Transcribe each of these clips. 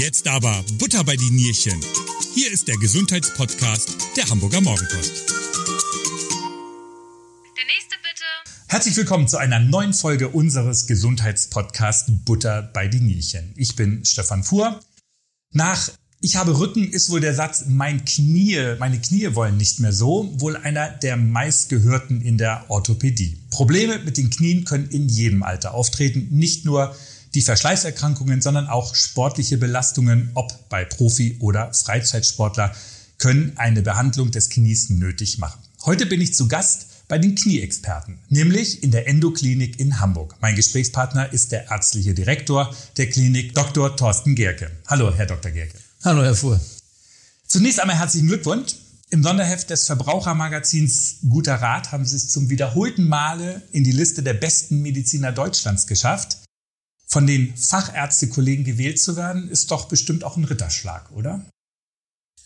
Jetzt aber Butter bei die Nierchen. Hier ist der Gesundheitspodcast der Hamburger Morgenpost. Der nächste bitte. Herzlich willkommen zu einer neuen Folge unseres Gesundheitspodcasts Butter bei die Nierchen. Ich bin Stefan Fuhr. Nach ich habe Rücken ist wohl der Satz, mein Knie, meine Knie wollen nicht mehr so, wohl einer der meistgehörten in der Orthopädie. Probleme mit den Knien können in jedem Alter auftreten, nicht nur die Verschleißerkrankungen, sondern auch sportliche Belastungen, ob bei Profi- oder Freizeitsportler, können eine Behandlung des Knies nötig machen. Heute bin ich zu Gast bei den Knieexperten, nämlich in der Endoklinik in Hamburg. Mein Gesprächspartner ist der ärztliche Direktor der Klinik, Dr. Thorsten Gerke. Hallo, Herr Dr. Gerke. Hallo, Herr Fuhr. Zunächst einmal herzlichen Glückwunsch. Im Sonderheft des Verbrauchermagazins Guter Rat haben Sie es zum wiederholten Male in die Liste der besten Mediziner Deutschlands geschafft von den Fachärztekollegen gewählt zu werden, ist doch bestimmt auch ein Ritterschlag, oder?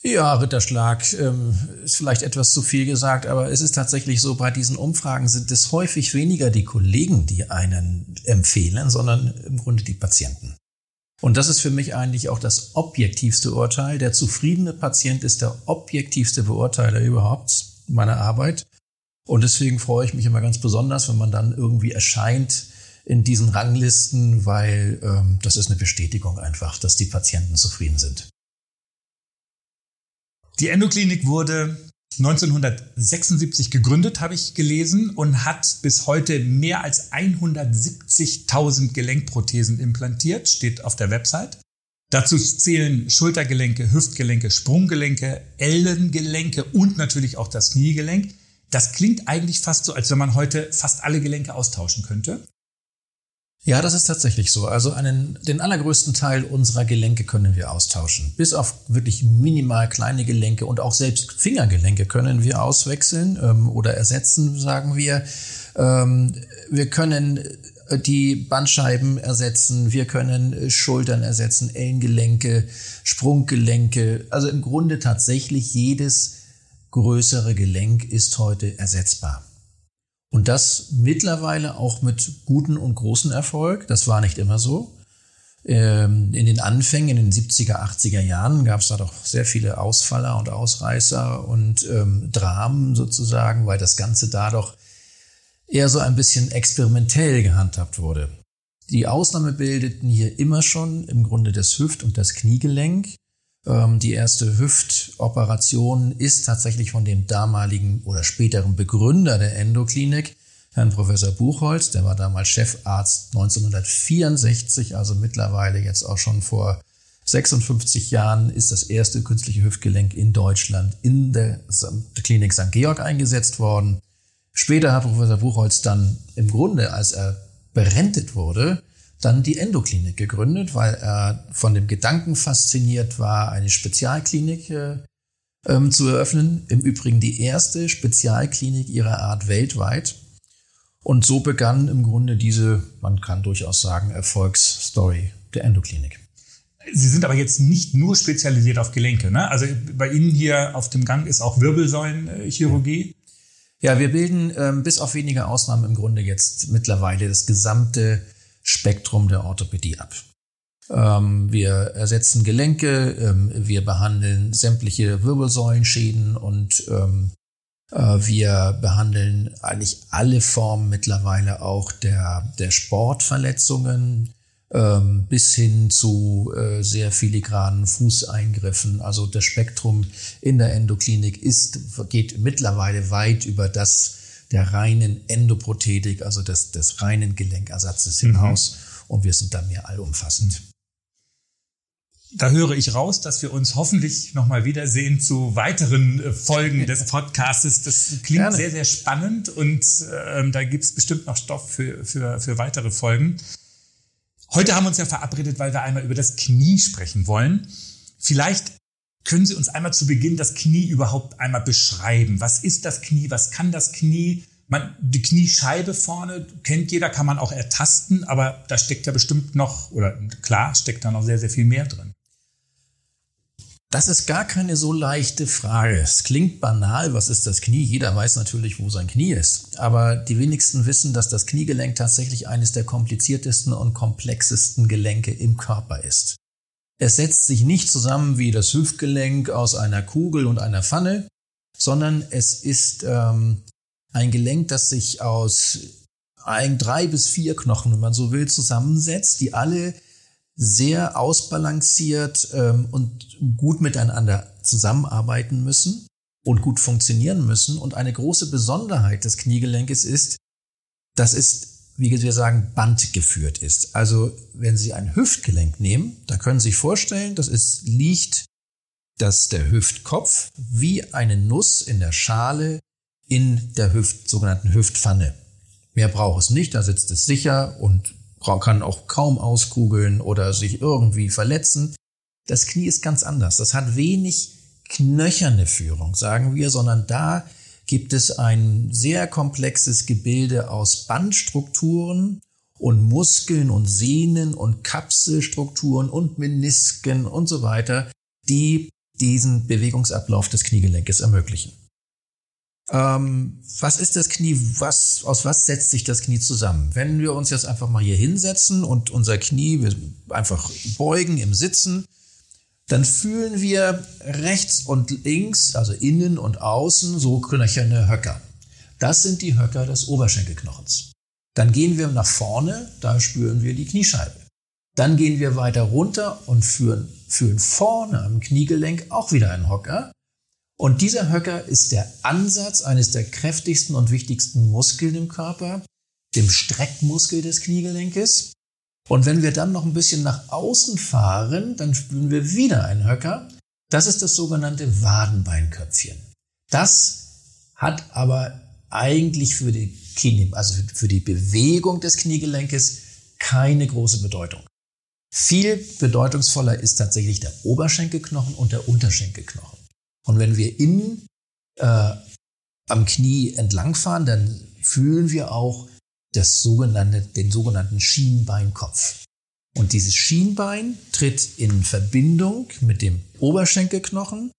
Ja, Ritterschlag ähm, ist vielleicht etwas zu viel gesagt, aber es ist tatsächlich so, bei diesen Umfragen sind es häufig weniger die Kollegen, die einen empfehlen, sondern im Grunde die Patienten. Und das ist für mich eigentlich auch das objektivste Urteil. Der zufriedene Patient ist der objektivste Beurteiler überhaupt meiner Arbeit. Und deswegen freue ich mich immer ganz besonders, wenn man dann irgendwie erscheint in diesen Ranglisten, weil ähm, das ist eine Bestätigung einfach, dass die Patienten zufrieden sind. Die Endoklinik wurde 1976 gegründet, habe ich gelesen, und hat bis heute mehr als 170.000 Gelenkprothesen implantiert, steht auf der Website. Dazu zählen Schultergelenke, Hüftgelenke, Sprunggelenke, Ellengelenke und natürlich auch das Kniegelenk. Das klingt eigentlich fast so, als wenn man heute fast alle Gelenke austauschen könnte. Ja, das ist tatsächlich so. Also einen, den allergrößten Teil unserer Gelenke können wir austauschen. Bis auf wirklich minimal kleine Gelenke und auch selbst Fingergelenke können wir auswechseln ähm, oder ersetzen, sagen wir. Ähm, wir können äh, die Bandscheiben ersetzen, wir können äh, Schultern ersetzen, Ellengelenke, Sprunggelenke. Also im Grunde tatsächlich jedes größere Gelenk ist heute ersetzbar. Und das mittlerweile auch mit guten und großen Erfolg. Das war nicht immer so. Ähm, in den Anfängen, in den 70er, 80er Jahren gab es da doch sehr viele Ausfaller und Ausreißer und ähm, Dramen sozusagen, weil das Ganze da doch eher so ein bisschen experimentell gehandhabt wurde. Die Ausnahme bildeten hier immer schon im Grunde das Hüft- und das Kniegelenk. Ähm, die erste Hüftoperation ist tatsächlich von dem damaligen oder späteren Begründer der Endoklinik, Herrn Professor Buchholz, der war damals Chefarzt 1964, also mittlerweile jetzt auch schon vor 56 Jahren ist das erste künstliche Hüftgelenk in Deutschland in der Klinik St. Georg eingesetzt worden. Später hat Professor Buchholz dann im Grunde, als er berentet wurde, dann die Endoklinik gegründet, weil er von dem Gedanken fasziniert war, eine Spezialklinik äh, ähm, zu eröffnen. Im Übrigen die erste Spezialklinik ihrer Art weltweit. Und so begann im Grunde diese, man kann durchaus sagen, Erfolgsstory der Endoklinik. Sie sind aber jetzt nicht nur spezialisiert auf Gelenke, ne? Also bei Ihnen hier auf dem Gang ist auch Wirbelsäulenchirurgie. Ja, wir bilden ähm, bis auf wenige Ausnahmen im Grunde jetzt mittlerweile das gesamte Spektrum der Orthopädie ab. Ähm, wir ersetzen Gelenke, ähm, wir behandeln sämtliche Wirbelsäulenschäden und ähm, äh, wir behandeln eigentlich alle Formen mittlerweile auch der, der Sportverletzungen ähm, bis hin zu äh, sehr filigranen Fußeingriffen. Also das Spektrum in der Endoklinik ist, geht mittlerweile weit über das der reinen Endoprothetik, also des, des reinen Gelenkersatzes hinaus. Mhm. Und wir sind da mehr allumfassend. Da höre ich raus, dass wir uns hoffentlich nochmal wiedersehen zu weiteren äh, Folgen des Podcastes. Das klingt Gerne. sehr, sehr spannend und ähm, da gibt es bestimmt noch Stoff für, für, für weitere Folgen. Heute haben wir uns ja verabredet, weil wir einmal über das Knie sprechen wollen. Vielleicht können Sie uns einmal zu Beginn das Knie überhaupt einmal beschreiben? Was ist das Knie? Was kann das Knie? Man, die Kniescheibe vorne kennt jeder, kann man auch ertasten, aber da steckt ja bestimmt noch, oder klar, steckt da noch sehr, sehr viel mehr drin. Das ist gar keine so leichte Frage. Es klingt banal, was ist das Knie? Jeder weiß natürlich, wo sein Knie ist. Aber die wenigsten wissen, dass das Kniegelenk tatsächlich eines der kompliziertesten und komplexesten Gelenke im Körper ist. Es setzt sich nicht zusammen wie das Hüftgelenk aus einer Kugel und einer Pfanne, sondern es ist ähm, ein Gelenk, das sich aus ein, drei bis vier Knochen, wenn man so will, zusammensetzt, die alle sehr ausbalanciert ähm, und gut miteinander zusammenarbeiten müssen und gut funktionieren müssen. Und eine große Besonderheit des Kniegelenkes ist, dass es, wie wir sagen, bandgeführt ist. Also wenn Sie ein Hüftgelenk nehmen, da können Sie sich vorstellen, dass es liegt, dass der Hüftkopf wie eine Nuss in der Schale in der Hüft, sogenannten Hüftpfanne. Mehr braucht es nicht, da sitzt es sicher und kann auch kaum auskugeln oder sich irgendwie verletzen. Das Knie ist ganz anders. Das hat wenig knöcherne Führung, sagen wir, sondern da gibt es ein sehr komplexes Gebilde aus Bandstrukturen und Muskeln und Sehnen und Kapselstrukturen und Menisken und so weiter, die diesen Bewegungsablauf des Kniegelenkes ermöglichen. Ähm, was ist das Knie? Was, aus was setzt sich das Knie zusammen? Wenn wir uns jetzt einfach mal hier hinsetzen und unser Knie einfach beugen im Sitzen, dann fühlen wir rechts und links, also innen und außen, so knöcherne Höcker. Das sind die Höcker des Oberschenkelknochens. Dann gehen wir nach vorne, da spüren wir die Kniescheibe. Dann gehen wir weiter runter und fühlen, fühlen vorne am Kniegelenk auch wieder einen Hocker. Und dieser Höcker ist der Ansatz eines der kräftigsten und wichtigsten Muskeln im Körper, dem Streckmuskel des Kniegelenkes. Und wenn wir dann noch ein bisschen nach außen fahren, dann spüren wir wieder einen Höcker. Das ist das sogenannte Wadenbeinköpfchen. Das hat aber eigentlich für die, Knie, also für die Bewegung des Kniegelenkes keine große Bedeutung. Viel bedeutungsvoller ist tatsächlich der Oberschenkelknochen und der Unterschenkelknochen. Und wenn wir innen äh, am Knie entlangfahren, dann fühlen wir auch das sogenannte, den sogenannten Schienbeinkopf. Und dieses Schienbein tritt in Verbindung mit dem Oberschenkelknochen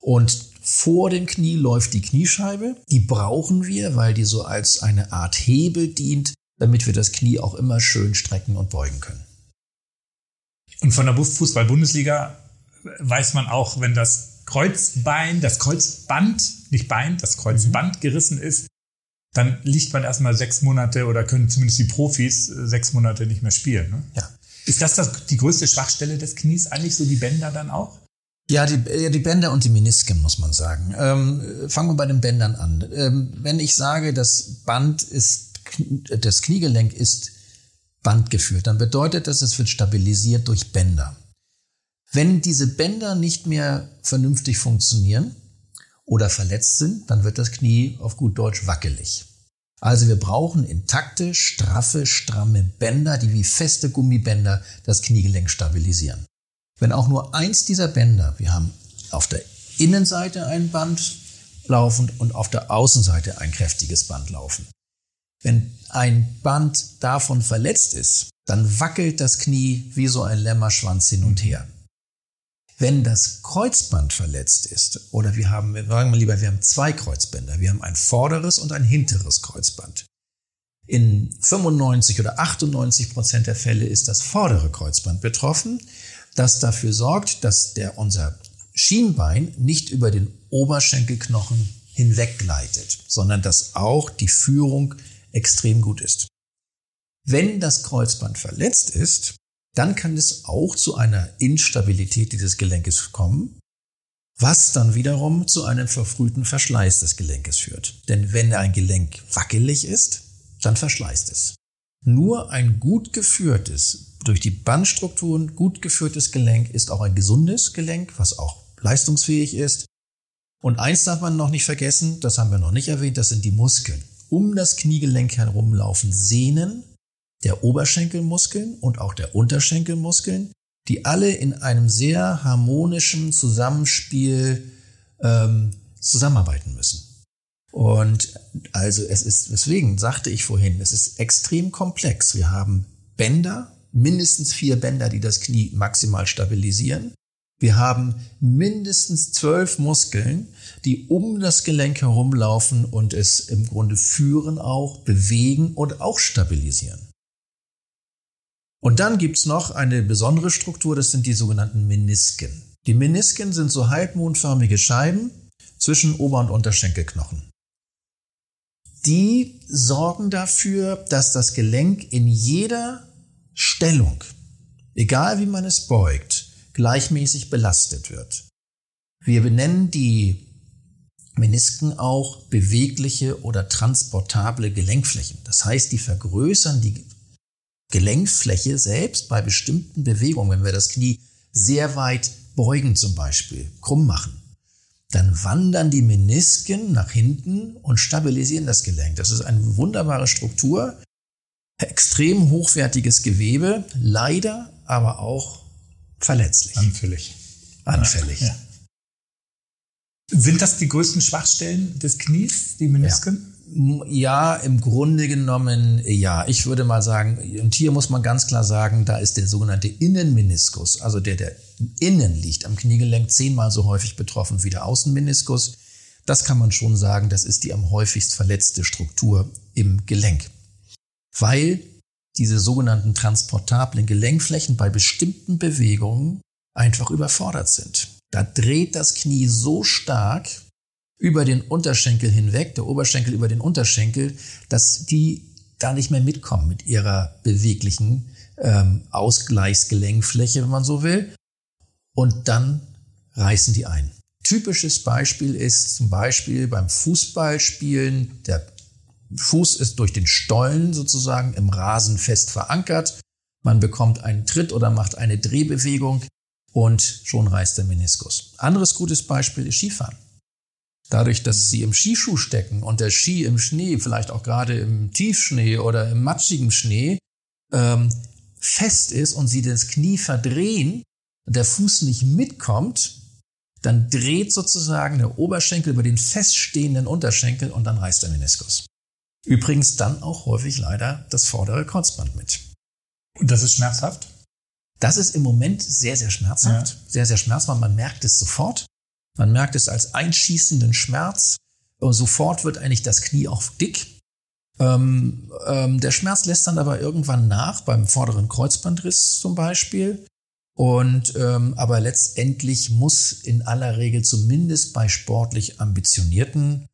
und vor dem Knie läuft die Kniescheibe. Die brauchen wir, weil die so als eine Art Hebel dient, damit wir das Knie auch immer schön strecken und beugen können. Und von der Fußball-Bundesliga weiß man auch, wenn das Kreuzbein, das Kreuzband, nicht Bein, das Kreuzband mhm. gerissen ist, dann liegt man erstmal sechs Monate oder können zumindest die Profis äh, sechs Monate nicht mehr spielen. Ne? Ja. Ist das, das die größte Schwachstelle des Knies eigentlich, so die Bänder dann auch? Ja, die, die Bänder und die Menisken, muss man sagen. Ähm, fangen wir bei den Bändern an. Ähm, wenn ich sage, das Band ist, das Kniegelenk ist bandgeführt, dann bedeutet das, es wird stabilisiert durch Bänder. Wenn diese Bänder nicht mehr vernünftig funktionieren oder verletzt sind, dann wird das Knie auf gut Deutsch wackelig. Also wir brauchen intakte, straffe, stramme Bänder, die wie feste Gummibänder das Kniegelenk stabilisieren. Wenn auch nur eins dieser Bänder, wir haben auf der Innenseite ein Band laufend und auf der Außenseite ein kräftiges Band laufen. Wenn ein Band davon verletzt ist, dann wackelt das Knie wie so ein Lämmerschwanz hin und her. Wenn das Kreuzband verletzt ist, oder wir haben, wir sagen mal lieber, wir haben zwei Kreuzbänder, wir haben ein vorderes und ein hinteres Kreuzband. In 95 oder 98 Prozent der Fälle ist das vordere Kreuzband betroffen, das dafür sorgt, dass der, unser Schienbein nicht über den Oberschenkelknochen hinweggleitet, sondern dass auch die Führung extrem gut ist. Wenn das Kreuzband verletzt ist, dann kann es auch zu einer Instabilität dieses Gelenkes kommen, was dann wiederum zu einem verfrühten Verschleiß des Gelenkes führt. Denn wenn ein Gelenk wackelig ist, dann verschleißt es. Nur ein gut geführtes, durch die Bandstrukturen gut geführtes Gelenk ist auch ein gesundes Gelenk, was auch leistungsfähig ist. Und eins darf man noch nicht vergessen, das haben wir noch nicht erwähnt, das sind die Muskeln um das Kniegelenk herum laufen Sehnen der Oberschenkelmuskeln und auch der Unterschenkelmuskeln, die alle in einem sehr harmonischen Zusammenspiel ähm, zusammenarbeiten müssen. Und also es ist, deswegen sagte ich vorhin, es ist extrem komplex. Wir haben Bänder, mindestens vier Bänder, die das Knie maximal stabilisieren. Wir haben mindestens zwölf Muskeln, die um das Gelenk herumlaufen und es im Grunde führen auch, bewegen und auch stabilisieren. Und dann gibt's noch eine besondere Struktur, das sind die sogenannten Menisken. Die Menisken sind so halbmondförmige Scheiben zwischen Ober- und Unterschenkelknochen. Die sorgen dafür, dass das Gelenk in jeder Stellung, egal wie man es beugt, gleichmäßig belastet wird. Wir benennen die Menisken auch bewegliche oder transportable Gelenkflächen. Das heißt, die vergrößern die Gelenkfläche selbst bei bestimmten Bewegungen. Wenn wir das Knie sehr weit beugen zum Beispiel, krumm machen, dann wandern die Menisken nach hinten und stabilisieren das Gelenk. Das ist eine wunderbare Struktur, extrem hochwertiges Gewebe, leider aber auch verletzlich. Anfällig. Anfällig. Ja. Sind das die größten Schwachstellen des Knies, die Menisken? Ja. Ja, im Grunde genommen ja. Ich würde mal sagen, und hier muss man ganz klar sagen, da ist der sogenannte Innenmeniskus, also der, der innen liegt am Kniegelenk, zehnmal so häufig betroffen wie der Außenmeniskus. Das kann man schon sagen, das ist die am häufigst verletzte Struktur im Gelenk. Weil diese sogenannten transportablen Gelenkflächen bei bestimmten Bewegungen einfach überfordert sind. Da dreht das Knie so stark über den Unterschenkel hinweg, der Oberschenkel über den Unterschenkel, dass die da nicht mehr mitkommen mit ihrer beweglichen ähm, Ausgleichsgelenkfläche, wenn man so will. Und dann reißen die ein. Typisches Beispiel ist zum Beispiel beim Fußballspielen, der Fuß ist durch den Stollen sozusagen im Rasen fest verankert. Man bekommt einen Tritt oder macht eine Drehbewegung und schon reißt der Meniskus. Anderes gutes Beispiel ist Skifahren. Dadurch, dass sie im Skischuh stecken und der Ski im Schnee, vielleicht auch gerade im Tiefschnee oder im matschigen Schnee, ähm, fest ist und sie das Knie verdrehen und der Fuß nicht mitkommt, dann dreht sozusagen der Oberschenkel über den feststehenden Unterschenkel und dann reißt der Meniskus. Übrigens dann auch häufig leider das vordere Kreuzband mit. Und das ist schmerzhaft? Das ist im Moment sehr, sehr schmerzhaft. Ja. Sehr, sehr schmerzhaft. Man merkt es sofort. Man merkt es als einschießenden Schmerz. Und sofort wird eigentlich das Knie auch dick. Ähm, ähm, der Schmerz lässt dann aber irgendwann nach, beim vorderen Kreuzbandriss zum Beispiel. Und ähm, aber letztendlich muss in aller Regel zumindest bei sportlich ambitionierten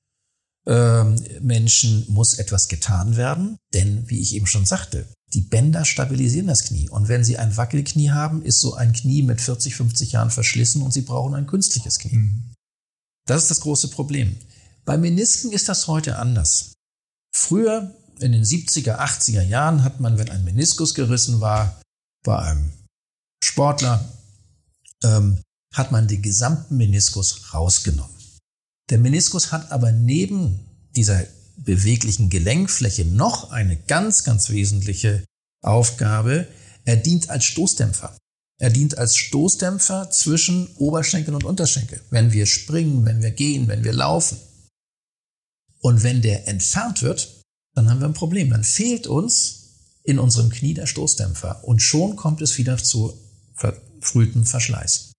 ähm, Menschen muss etwas getan werden, denn wie ich eben schon sagte, die Bänder stabilisieren das Knie. Und wenn Sie ein Wackelknie haben, ist so ein Knie mit 40, 50 Jahren verschlissen und Sie brauchen ein künstliches Knie. Mhm. Das ist das große Problem. Bei Menisken ist das heute anders. Früher, in den 70er, 80er Jahren, hat man, wenn ein Meniskus gerissen war, bei einem Sportler, ähm, hat man den gesamten Meniskus rausgenommen. Der Meniskus hat aber neben dieser beweglichen Gelenkfläche noch eine ganz, ganz wesentliche Aufgabe. Er dient als Stoßdämpfer. Er dient als Stoßdämpfer zwischen Oberschenkel und Unterschenkel. Wenn wir springen, wenn wir gehen, wenn wir laufen. Und wenn der entfernt wird, dann haben wir ein Problem. Dann fehlt uns in unserem Knie der Stoßdämpfer. Und schon kommt es wieder zu verfrühtem Verschleiß.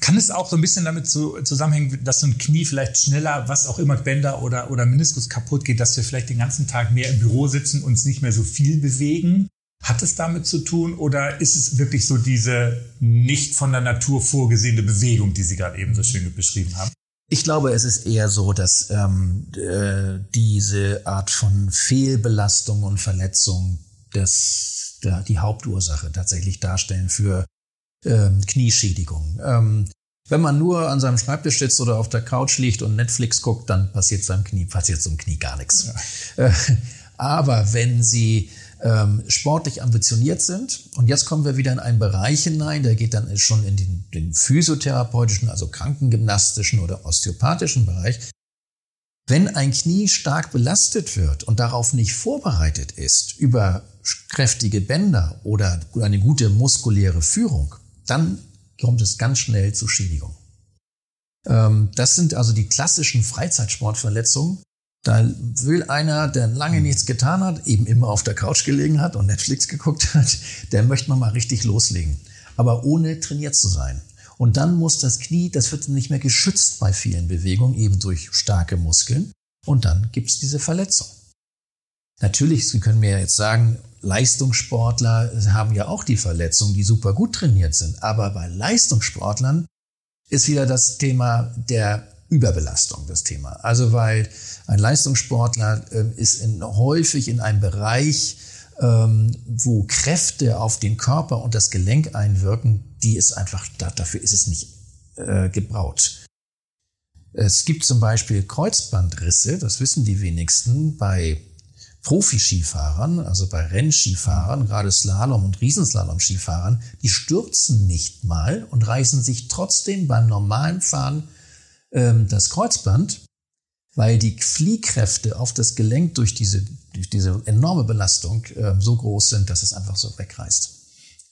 Kann es auch so ein bisschen damit zu, zusammenhängen, dass so ein Knie vielleicht schneller, was auch immer, Bänder oder, oder Meniskus kaputt geht, dass wir vielleicht den ganzen Tag mehr im Büro sitzen, und uns nicht mehr so viel bewegen? Hat es damit zu tun oder ist es wirklich so diese nicht von der Natur vorgesehene Bewegung, die Sie gerade eben so schön beschrieben haben? Ich glaube, es ist eher so, dass ähm, äh, diese Art von Fehlbelastung und Verletzung das, der, die Hauptursache tatsächlich darstellen für ähm, Knieschädigung. Ähm, wenn man nur an seinem Schreibtisch sitzt oder auf der Couch liegt und Netflix guckt, dann passiert seinem Knie, passiert zum Knie gar nichts. Ja. Äh, aber wenn Sie ähm, sportlich ambitioniert sind, und jetzt kommen wir wieder in einen Bereich hinein, der geht dann schon in den, den physiotherapeutischen, also krankengymnastischen oder osteopathischen Bereich. Wenn ein Knie stark belastet wird und darauf nicht vorbereitet ist über kräftige Bänder oder eine gute muskuläre Führung, dann kommt es ganz schnell zu Schädigung. Ähm, das sind also die klassischen Freizeitsportverletzungen. Da will einer, der lange nichts getan hat, eben immer auf der Couch gelegen hat und Netflix geguckt hat, der möchte man mal richtig loslegen. Aber ohne trainiert zu sein. Und dann muss das Knie, das wird nicht mehr geschützt bei vielen Bewegungen, eben durch starke Muskeln. Und dann gibt es diese Verletzung. Natürlich, Sie können mir jetzt sagen, Leistungssportler haben ja auch die Verletzungen, die super gut trainiert sind. Aber bei Leistungssportlern ist wieder das Thema der Überbelastung das Thema. Also weil ein Leistungssportler äh, ist in, häufig in einem Bereich, ähm, wo Kräfte auf den Körper und das Gelenk einwirken, die ist einfach, dafür ist es nicht äh, gebraut. Es gibt zum Beispiel Kreuzbandrisse, das wissen die wenigsten, bei Profi-Skifahrern, also bei Rennskifahrern, gerade Slalom- und Riesenslalom-Skifahrern, die stürzen nicht mal und reißen sich trotzdem beim normalen Fahren ähm, das Kreuzband, weil die Fliehkräfte auf das Gelenk durch diese, durch diese enorme Belastung äh, so groß sind, dass es einfach so wegreißt.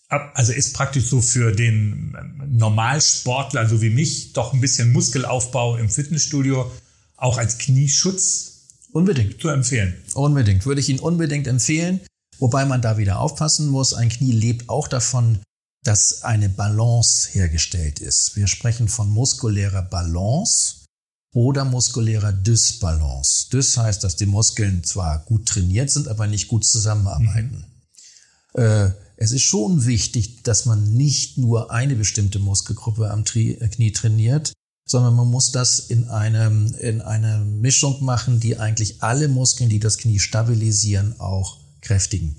Also ist praktisch so für den ähm, Normalsportler, so wie mich, doch ein bisschen Muskelaufbau im Fitnessstudio auch als Knieschutz unbedingt zu empfehlen. Unbedingt, würde ich Ihnen unbedingt empfehlen. Wobei man da wieder aufpassen muss. Ein Knie lebt auch davon, dass eine Balance hergestellt ist. Wir sprechen von muskulärer Balance oder muskulärer Dysbalance. Dys heißt, dass die Muskeln zwar gut trainiert sind, aber nicht gut zusammenarbeiten. Mhm. Äh, es ist schon wichtig, dass man nicht nur eine bestimmte Muskelgruppe am äh, Knie trainiert, sondern man muss das in eine, in eine Mischung machen, die eigentlich alle Muskeln, die das Knie stabilisieren, auch kräftigen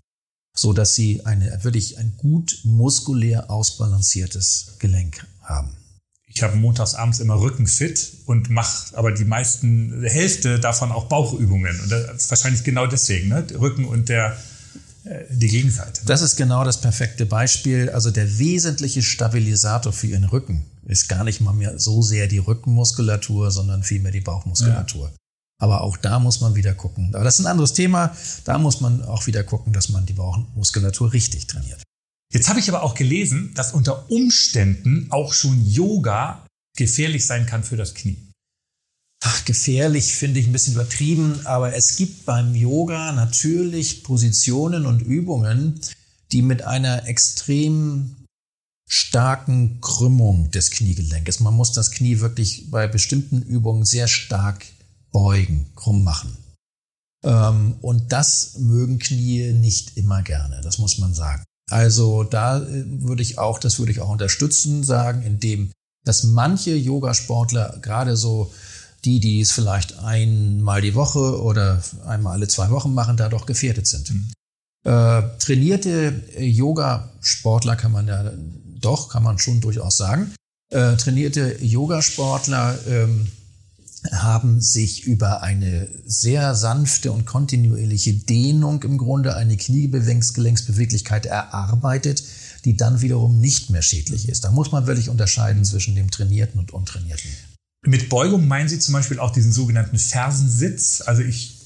so dass sie eine, wirklich ein gut muskulär ausbalanciertes Gelenk haben. Ich habe montags abends immer Rückenfit und mache aber die meisten Hälfte davon auch Bauchübungen. Und das ist wahrscheinlich genau deswegen, ne? Rücken und der, äh, die Gegenseite. Das ist genau das perfekte Beispiel. Also der wesentliche Stabilisator für Ihren Rücken ist gar nicht mal mehr so sehr die Rückenmuskulatur, sondern vielmehr die Bauchmuskulatur. Ja. Aber auch da muss man wieder gucken. Aber das ist ein anderes Thema. Da muss man auch wieder gucken, dass man die Bauchmuskulatur richtig trainiert. Jetzt habe ich aber auch gelesen, dass unter Umständen auch schon Yoga gefährlich sein kann für das Knie. Ach, gefährlich finde ich ein bisschen übertrieben, aber es gibt beim Yoga natürlich Positionen und Übungen, die mit einer extrem starken Krümmung des Kniegelenkes, man muss das Knie wirklich bei bestimmten Übungen sehr stark beugen, krumm machen. Ähm, und das mögen Knie nicht immer gerne, das muss man sagen. Also da äh, würde ich auch, das würde ich auch unterstützen, sagen, indem, dass manche Yogasportler, gerade so die, die es vielleicht einmal die Woche oder einmal alle zwei Wochen machen, da doch gefährdet sind. Mhm. Äh, trainierte Yogasportler kann man ja doch, kann man schon durchaus sagen. Äh, trainierte Yogasportler ähm, haben sich über eine sehr sanfte und kontinuierliche Dehnung im Grunde eine Kniegelenksbeweglichkeit erarbeitet, die dann wiederum nicht mehr schädlich ist. Da muss man wirklich unterscheiden zwischen dem Trainierten und Untrainierten. Mit Beugung meinen Sie zum Beispiel auch diesen sogenannten Fersensitz? Also ich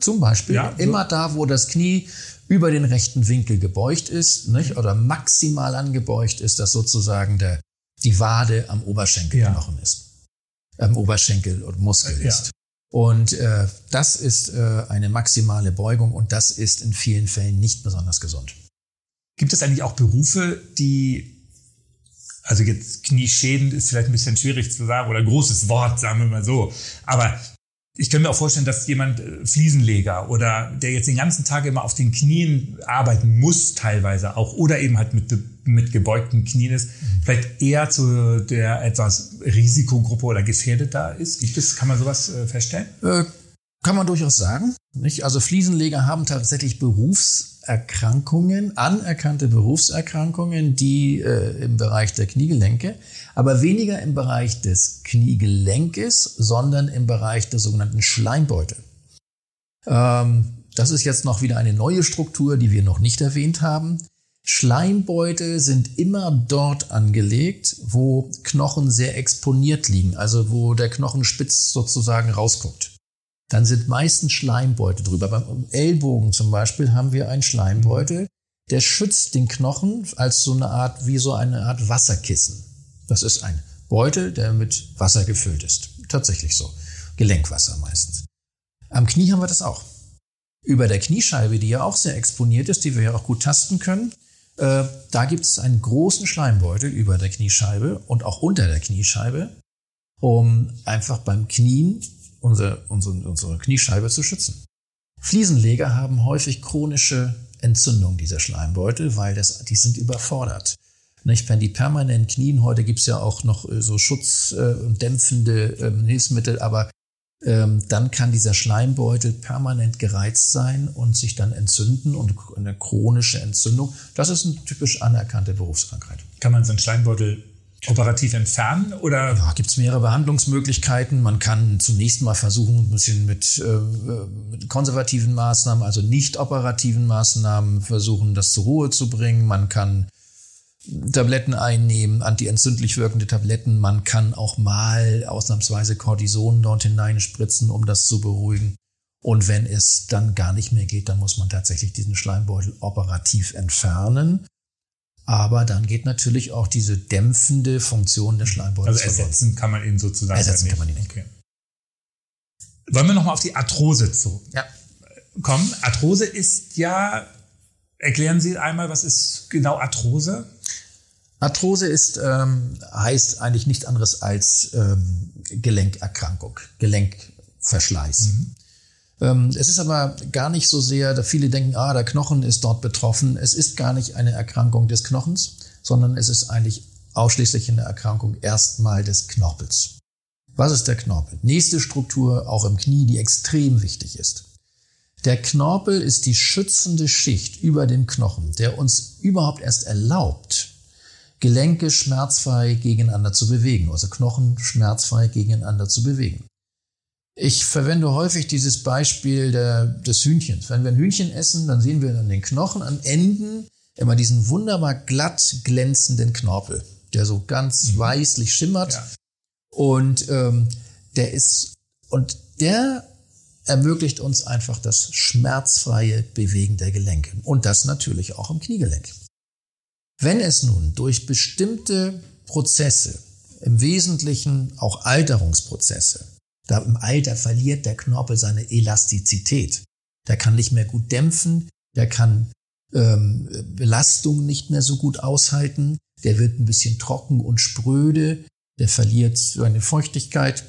zum Beispiel ja, so. immer da, wo das Knie über den rechten Winkel gebeugt ist, nicht? oder maximal angebeugt ist, dass sozusagen der, die Wade am Oberschenkelknochen ja. ist ähm, Oberschenkel und Muskel ist. Ja. Und äh, das ist äh, eine maximale Beugung und das ist in vielen Fällen nicht besonders gesund. Gibt es eigentlich auch Berufe, die, also jetzt Knieschäden ist vielleicht ein bisschen schwierig zu sagen oder großes Wort, sagen wir mal so, aber ich kann mir auch vorstellen, dass jemand äh, Fliesenleger oder der jetzt den ganzen Tag immer auf den Knien arbeiten muss, teilweise auch, oder eben halt mit, mit gebeugten Knien ist, vielleicht eher zu der etwas Risikogruppe oder gefährdet da ist. Gibt es, kann man sowas äh, feststellen? Äh, kann man durchaus sagen. Nicht? Also Fliesenleger haben tatsächlich Berufserkrankungen, anerkannte Berufserkrankungen, die äh, im Bereich der Kniegelenke, aber weniger im Bereich des Kniegelenkes, sondern im Bereich der sogenannten Schleimbeutel. Ähm, das ist jetzt noch wieder eine neue Struktur, die wir noch nicht erwähnt haben. Schleimbeutel sind immer dort angelegt, wo Knochen sehr exponiert liegen, also wo der Knochenspitz sozusagen rausguckt dann sind meistens Schleimbeutel drüber. Beim Ellbogen zum Beispiel haben wir einen Schleimbeutel, der schützt den Knochen als so eine Art, wie so eine Art Wasserkissen. Das ist ein Beutel, der mit Wasser gefüllt ist. Tatsächlich so. Gelenkwasser meistens. Am Knie haben wir das auch. Über der Kniescheibe, die ja auch sehr exponiert ist, die wir ja auch gut tasten können, äh, da gibt es einen großen Schleimbeutel über der Kniescheibe und auch unter der Kniescheibe, um einfach beim Knien unsere, unsere, unsere Kniescheibe zu schützen. Fliesenleger haben häufig chronische Entzündung dieser Schleimbeutel, weil das, die sind überfordert. Nicht? Wenn die permanent knien, heute gibt's ja auch noch äh, so Schutz- äh, und dämpfende ähm, Hilfsmittel, aber ähm, dann kann dieser Schleimbeutel permanent gereizt sein und sich dann entzünden und eine chronische Entzündung. Das ist eine typisch anerkannte Berufskrankheit. Kann man so einen Schleimbeutel operativ entfernen oder? Ja, gibt es mehrere Behandlungsmöglichkeiten. Man kann zunächst mal versuchen, ein bisschen mit, äh, mit konservativen Maßnahmen, also nicht operativen Maßnahmen, versuchen, das zur Ruhe zu bringen. Man kann Tabletten einnehmen, antientzündlich wirkende Tabletten. Man kann auch mal ausnahmsweise Cortison dort hineinspritzen, um das zu beruhigen. Und wenn es dann gar nicht mehr geht, dann muss man tatsächlich diesen Schleimbeutel operativ entfernen. Aber dann geht natürlich auch diese dämpfende Funktion des Schleimbeutels Also ersetzen kann man ihn sozusagen Ersetzen nicht. kann man ihn nicht. Okay. Wollen wir nochmal auf die Arthrose zu Ja. kommen? Arthrose ist ja, erklären Sie einmal, was ist genau Arthrose? Arthrose ist, ähm, heißt eigentlich nichts anderes als ähm, Gelenkerkrankung, Gelenkverschleiß. Ähm, es ist aber gar nicht so sehr, da viele denken, ah, der Knochen ist dort betroffen. Es ist gar nicht eine Erkrankung des Knochens, sondern es ist eigentlich ausschließlich eine Erkrankung erstmal des Knorpels. Was ist der Knorpel? Nächste Struktur, auch im Knie, die extrem wichtig ist. Der Knorpel ist die schützende Schicht über dem Knochen, der uns überhaupt erst erlaubt, Gelenke schmerzfrei gegeneinander zu bewegen, also Knochen schmerzfrei gegeneinander zu bewegen. Ich verwende häufig dieses Beispiel der, des Hühnchens. Wenn wir ein Hühnchen essen, dann sehen wir an den Knochen an Enden immer diesen wunderbar glatt glänzenden Knorpel, der so ganz weißlich schimmert. Ja. Und ähm, der ist und der ermöglicht uns einfach das schmerzfreie Bewegen der Gelenke und das natürlich auch im Kniegelenk. Wenn es nun durch bestimmte Prozesse, im Wesentlichen auch Alterungsprozesse, da im Alter verliert der Knorpel seine Elastizität. Der kann nicht mehr gut dämpfen, der kann ähm, Belastungen nicht mehr so gut aushalten, der wird ein bisschen trocken und spröde, der verliert seine Feuchtigkeit,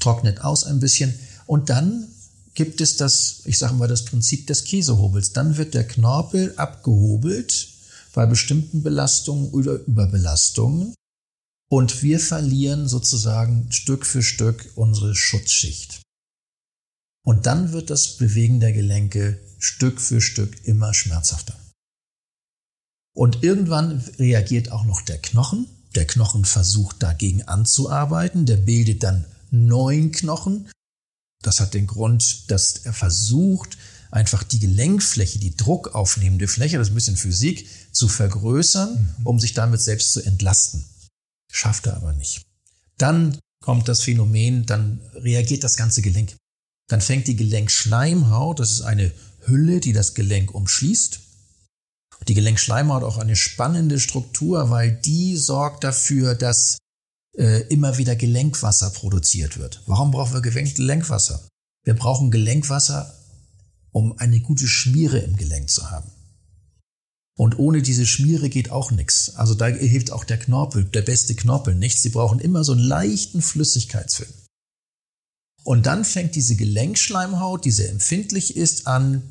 trocknet aus ein bisschen und dann gibt es das, ich sage mal, das Prinzip des Käsehobels. Dann wird der Knorpel abgehobelt bei bestimmten Belastungen oder Überbelastungen und wir verlieren sozusagen Stück für Stück unsere Schutzschicht. Und dann wird das Bewegen der Gelenke Stück für Stück immer schmerzhafter. Und irgendwann reagiert auch noch der Knochen. Der Knochen versucht dagegen anzuarbeiten. Der bildet dann neuen Knochen. Das hat den Grund, dass er versucht, einfach die Gelenkfläche, die druckaufnehmende Fläche, das ist ein bisschen Physik, zu vergrößern, um sich damit selbst zu entlasten. Schafft er aber nicht. Dann kommt das Phänomen, dann reagiert das ganze Gelenk. Dann fängt die Gelenkschleimhaut, das ist eine Hülle, die das Gelenk umschließt. Die Gelenkschleimhaut auch eine spannende Struktur, weil die sorgt dafür, dass äh, immer wieder Gelenkwasser produziert wird. Warum brauchen wir Gelenkwasser? Wir brauchen Gelenkwasser, um eine gute Schmiere im Gelenk zu haben. Und ohne diese Schmiere geht auch nichts. Also da hilft auch der Knorpel, der beste Knorpel nichts. Sie brauchen immer so einen leichten Flüssigkeitsfilm. Und dann fängt diese Gelenkschleimhaut, die sehr empfindlich ist, an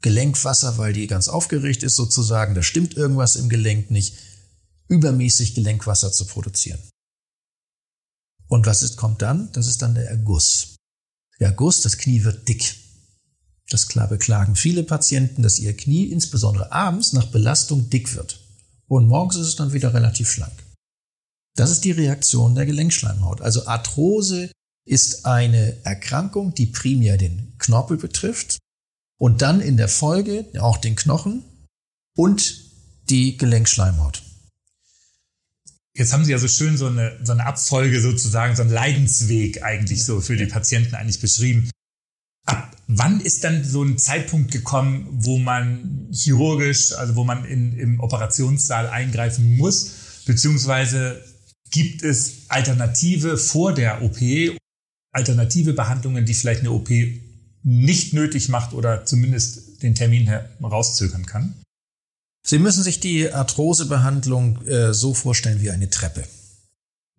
Gelenkwasser, weil die ganz aufgeregt ist sozusagen, da stimmt irgendwas im Gelenk nicht, übermäßig Gelenkwasser zu produzieren. Und was ist, kommt dann? Das ist dann der Erguss. Der Erguss, das Knie wird dick. Das klar beklagen viele Patienten, dass ihr Knie insbesondere abends nach Belastung dick wird. Und morgens ist es dann wieder relativ schlank. Das ist die Reaktion der Gelenkschleimhaut. Also Arthrose ist eine Erkrankung, die primär den Knorpel betrifft und dann in der Folge auch den Knochen und die Gelenkschleimhaut. Jetzt haben Sie ja so schön so eine, so eine Abfolge sozusagen, so einen Leidensweg eigentlich so für die Patienten eigentlich beschrieben. Ab wann ist dann so ein Zeitpunkt gekommen, wo man chirurgisch, also wo man in, im Operationssaal eingreifen muss, beziehungsweise gibt es Alternative vor der OP, alternative Behandlungen, die vielleicht eine OP nicht nötig macht oder zumindest den Termin herauszögern kann? Sie müssen sich die Arthrosebehandlung äh, so vorstellen wie eine Treppe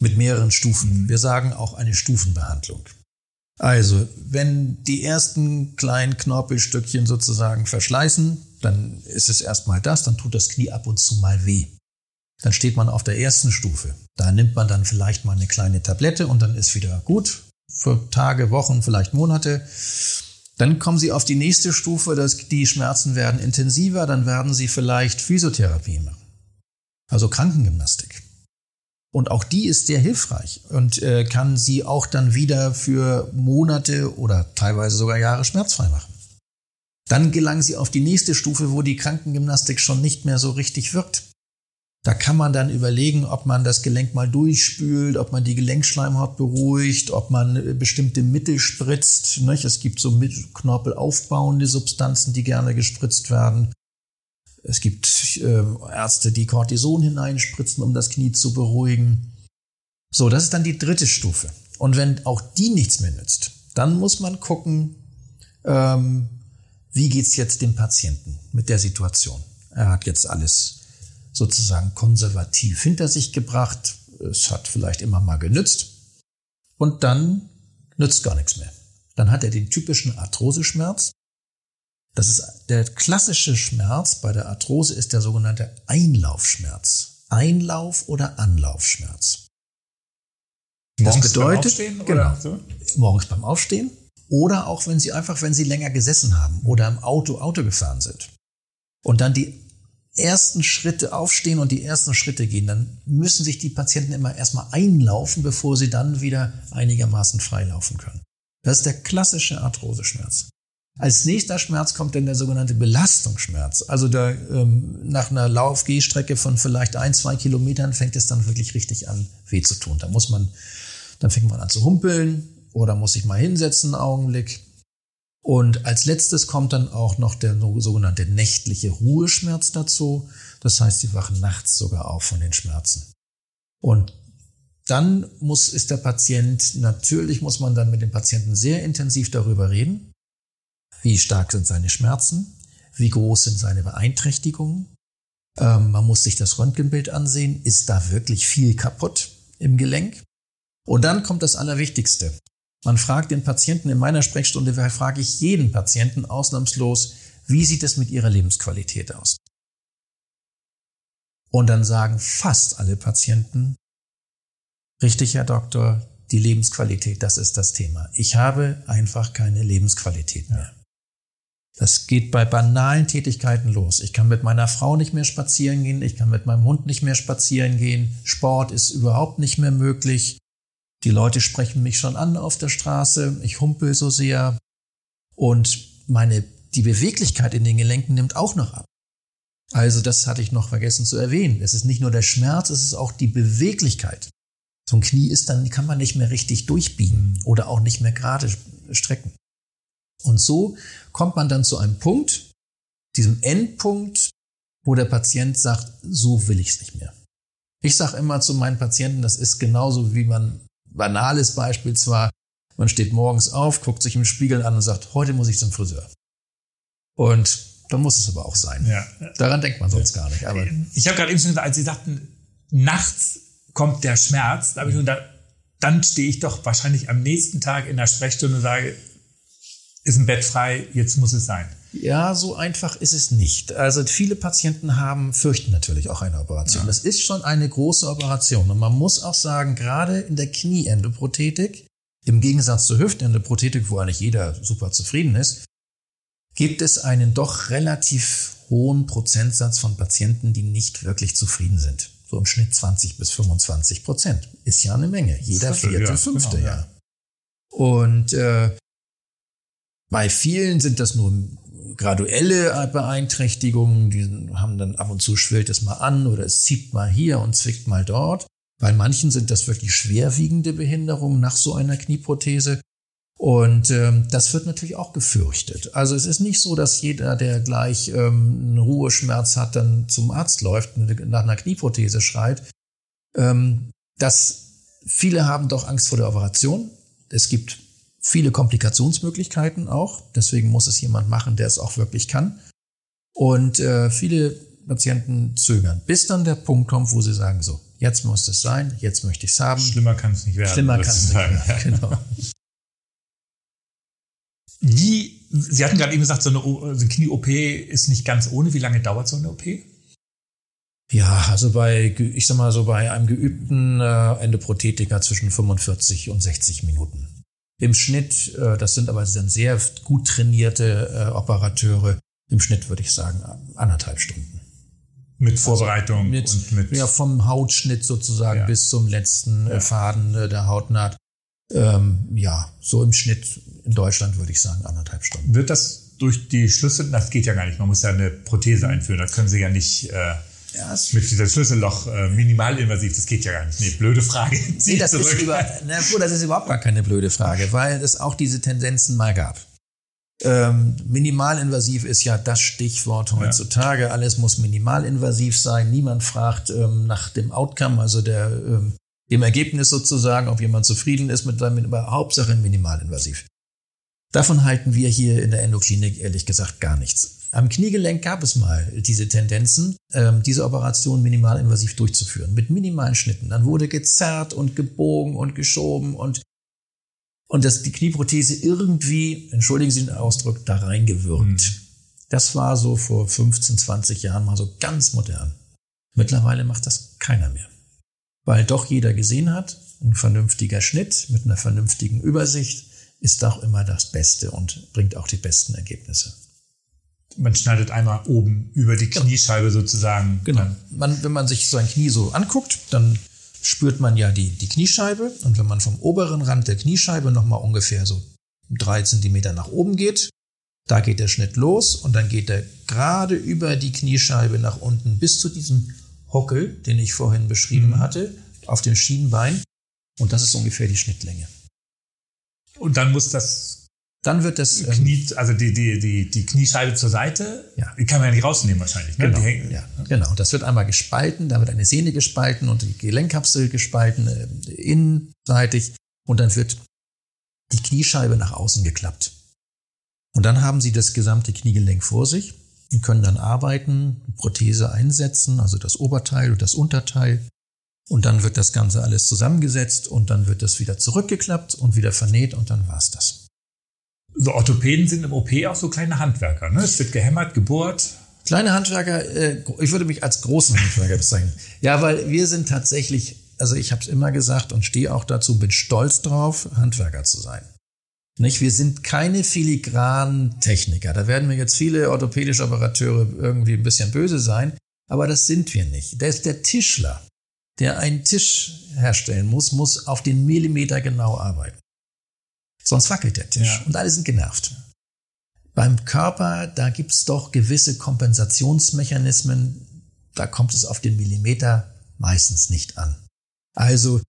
mit mehreren Stufen. Wir sagen auch eine Stufenbehandlung. Also, wenn die ersten kleinen Knorpelstückchen sozusagen verschleißen, dann ist es erstmal das, dann tut das Knie ab und zu mal weh. Dann steht man auf der ersten Stufe. Da nimmt man dann vielleicht mal eine kleine Tablette und dann ist wieder gut. Für Tage, Wochen, vielleicht Monate. Dann kommen Sie auf die nächste Stufe, dass die Schmerzen werden intensiver, dann werden Sie vielleicht Physiotherapie machen. Also Krankengymnastik. Und auch die ist sehr hilfreich und äh, kann sie auch dann wieder für Monate oder teilweise sogar Jahre schmerzfrei machen. Dann gelangen sie auf die nächste Stufe, wo die Krankengymnastik schon nicht mehr so richtig wirkt. Da kann man dann überlegen, ob man das Gelenk mal durchspült, ob man die Gelenkschleimhaut beruhigt, ob man äh, bestimmte Mittel spritzt. Es gibt so knorpelaufbauende Substanzen, die gerne gespritzt werden. Es gibt äh, Ärzte, die Cortison hineinspritzen, um das Knie zu beruhigen. So, das ist dann die dritte Stufe. Und wenn auch die nichts mehr nützt, dann muss man gucken, ähm, wie geht's jetzt dem Patienten mit der Situation. Er hat jetzt alles sozusagen konservativ hinter sich gebracht. Es hat vielleicht immer mal genützt. Und dann nützt gar nichts mehr. Dann hat er den typischen Arthroseschmerz. Das ist der klassische Schmerz bei der Arthrose ist der sogenannte Einlaufschmerz. Einlauf- oder Anlaufschmerz. Morgens das bedeutet, beim Aufstehen, genau, so? morgens beim Aufstehen oder auch wenn Sie einfach, wenn Sie länger gesessen haben oder im Auto Auto gefahren sind und dann die ersten Schritte aufstehen und die ersten Schritte gehen, dann müssen sich die Patienten immer erstmal einlaufen, bevor sie dann wieder einigermaßen freilaufen können. Das ist der klassische Arthroseschmerz. Als nächster Schmerz kommt dann der sogenannte Belastungsschmerz. Also da, ähm, nach einer Lauf-Gehstrecke von vielleicht ein, zwei Kilometern fängt es dann wirklich richtig an, weh zu tun. Da muss man, dann fängt man an zu humpeln oder muss sich mal hinsetzen, einen Augenblick. Und als letztes kommt dann auch noch der sogenannte nächtliche Ruheschmerz dazu. Das heißt, sie wachen nachts sogar auf von den Schmerzen. Und dann muss, ist der Patient, natürlich muss man dann mit dem Patienten sehr intensiv darüber reden. Wie stark sind seine Schmerzen? Wie groß sind seine Beeinträchtigungen? Ähm, man muss sich das Röntgenbild ansehen. Ist da wirklich viel kaputt im Gelenk? Und dann kommt das Allerwichtigste. Man fragt den Patienten, in meiner Sprechstunde frage ich jeden Patienten ausnahmslos, wie sieht es mit ihrer Lebensqualität aus? Und dann sagen fast alle Patienten, richtig, Herr Doktor, die Lebensqualität, das ist das Thema. Ich habe einfach keine Lebensqualität mehr. Das geht bei banalen Tätigkeiten los. Ich kann mit meiner Frau nicht mehr spazieren gehen, ich kann mit meinem Hund nicht mehr spazieren gehen, Sport ist überhaupt nicht mehr möglich. Die Leute sprechen mich schon an auf der Straße, ich humpel so sehr und meine, die Beweglichkeit in den Gelenken nimmt auch noch ab. Also das hatte ich noch vergessen zu erwähnen. Es ist nicht nur der Schmerz, es ist auch die Beweglichkeit. So ein Knie ist dann, kann man nicht mehr richtig durchbiegen oder auch nicht mehr gerade strecken. Und so kommt man dann zu einem Punkt, diesem Endpunkt, wo der Patient sagt, so will ich es nicht mehr. Ich sage immer zu meinen Patienten, das ist genauso wie man, banales Beispiel zwar, man steht morgens auf, guckt sich im Spiegel an und sagt, heute muss ich zum Friseur. Und dann muss es aber auch sein. Ja. Daran denkt man sonst gar nicht. Aber ich habe gerade eben schon gesagt, als Sie sagten, nachts kommt der Schmerz, da habe ich nur gedacht, dann stehe ich doch wahrscheinlich am nächsten Tag in der Sprechstunde und sage, ist ein Bett frei, jetzt muss es sein. Ja, so einfach ist es nicht. Also viele Patienten haben, fürchten natürlich auch eine Operation. Ja. Das ist schon eine große Operation. Und man muss auch sagen, gerade in der Knieendoprothetik, im Gegensatz zur Hüftendoprothetik, wo eigentlich jeder super zufrieden ist, gibt es einen doch relativ hohen Prozentsatz von Patienten, die nicht wirklich zufrieden sind. So im Schnitt 20 bis 25 Prozent. Ist ja eine Menge. Jeder vierte, ja, fünfte, genau, ja. Und äh, bei vielen sind das nur graduelle Beeinträchtigungen, die haben dann ab und zu schwillt es mal an oder es zieht mal hier und zwickt mal dort. Bei manchen sind das wirklich schwerwiegende Behinderungen nach so einer Knieprothese. Und ähm, das wird natürlich auch gefürchtet. Also es ist nicht so, dass jeder, der gleich ähm, einen Ruheschmerz hat, dann zum Arzt läuft, nach einer Knieprothese schreit. Ähm, das, viele haben doch Angst vor der Operation. Es gibt viele Komplikationsmöglichkeiten auch. Deswegen muss es jemand machen, der es auch wirklich kann. Und äh, viele Patienten zögern, bis dann der Punkt kommt, wo sie sagen, so, jetzt muss es sein, jetzt möchte ich es haben. Schlimmer kann es nicht werden. Schlimmer kann es nicht werden, genau. Wie, Sie hatten gerade eben gesagt, so eine, so eine Knie-OP ist nicht ganz ohne. Wie lange dauert so eine OP? Ja, also bei, ich sag mal so, bei einem geübten äh, Endoprothetiker zwischen 45 und 60 Minuten. Im Schnitt, äh, das sind aber sind sehr gut trainierte äh, Operateure, im Schnitt würde ich sagen anderthalb Stunden. Mit Vorbereitung also mit, und mit. Ja, vom Hautschnitt sozusagen ja. bis zum letzten äh, ja. Faden der Hautnaht. Ähm, ja, so im Schnitt in Deutschland würde ich sagen anderthalb Stunden. Wird das durch die Schlüssel, das geht ja gar nicht, man muss ja eine Prothese einführen, das können Sie ja nicht äh, ja, mit dieser Schlüsselloch äh, minimalinvasiv, das geht ja gar nicht. Nee, blöde Frage. Nee, das, zurück. Ist über, na, das ist überhaupt gar keine blöde Frage, weil es auch diese Tendenzen mal gab. Ähm, minimalinvasiv ist ja das Stichwort heutzutage. Ja. Alles muss minimalinvasiv sein. Niemand fragt ähm, nach dem Outcome, also der, ähm, dem Ergebnis sozusagen, ob jemand zufrieden ist mit seinem, aber Hauptsache minimalinvasiv. Davon halten wir hier in der Endoklinik ehrlich gesagt gar nichts. Am Kniegelenk gab es mal diese Tendenzen, ähm, diese Operation minimalinvasiv durchzuführen, mit minimalen Schnitten. Dann wurde gezerrt und gebogen und geschoben und und dass die Knieprothese irgendwie, entschuldigen Sie den Ausdruck, da reingewirkt. Mhm. Das war so vor 15, 20 Jahren mal so ganz modern. Mittlerweile macht das keiner mehr. Weil doch jeder gesehen hat, ein vernünftiger Schnitt mit einer vernünftigen Übersicht ist doch immer das Beste und bringt auch die besten Ergebnisse. Man schneidet einmal oben über die. Kniescheibe sozusagen. Genau. Man, wenn man sich so ein Knie so anguckt, dann spürt man ja die, die Kniescheibe. Und wenn man vom oberen Rand der Kniescheibe nochmal ungefähr so drei Zentimeter nach oben geht, da geht der Schnitt los und dann geht er gerade über die Kniescheibe nach unten bis zu diesem Hockel, den ich vorhin beschrieben mhm. hatte, auf dem Schienbein. Und das ist ungefähr die Schnittlänge. Und dann muss das dann wird das ähm, Knie, also die, die, die, die Kniescheibe zur Seite, ja. die kann man ja nicht rausnehmen wahrscheinlich. Ne? Genau, hängen, ja, genau. Das wird einmal gespalten, da wird eine Sehne gespalten und die Gelenkkapsel gespalten äh, innenseitig und dann wird die Kniescheibe nach außen geklappt. Und dann haben Sie das gesamte Kniegelenk vor sich und können dann arbeiten, Prothese einsetzen, also das Oberteil und das Unterteil. Und dann wird das Ganze alles zusammengesetzt und dann wird das wieder zurückgeklappt und wieder vernäht und dann war's das so Orthopäden sind im OP auch so kleine Handwerker. Ne? Es wird gehämmert, gebohrt. Kleine Handwerker, äh, ich würde mich als großen Handwerker bezeichnen. Ja, weil wir sind tatsächlich, also ich habe es immer gesagt und stehe auch dazu, bin stolz drauf, Handwerker zu sein. Nicht? Wir sind keine filigranen Techniker. Da werden mir jetzt viele orthopädische Operateure irgendwie ein bisschen böse sein, aber das sind wir nicht. Der ist der Tischler, der einen Tisch herstellen muss, muss auf den Millimeter genau arbeiten. Sonst wackelt der Tisch ja. und alle sind genervt. Beim Körper, da gibt's doch gewisse Kompensationsmechanismen, da kommt es auf den Millimeter meistens nicht an. Also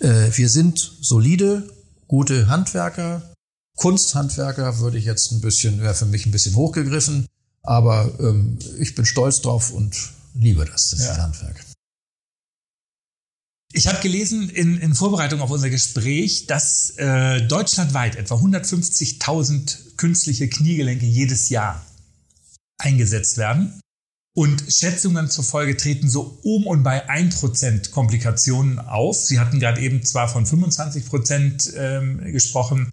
äh, wir sind solide, gute Handwerker. Kunsthandwerker würde ich jetzt ein bisschen, wäre für mich ein bisschen hochgegriffen, aber ähm, ich bin stolz drauf und liebe das, das ja. Handwerk. Ich habe gelesen in, in, Vorbereitung auf unser Gespräch, dass äh, deutschlandweit etwa 150.000 künstliche Kniegelenke jedes Jahr eingesetzt werden. Und Schätzungen zufolge treten so um und bei 1% Komplikationen auf. Sie hatten gerade eben zwar von 25% ähm, gesprochen.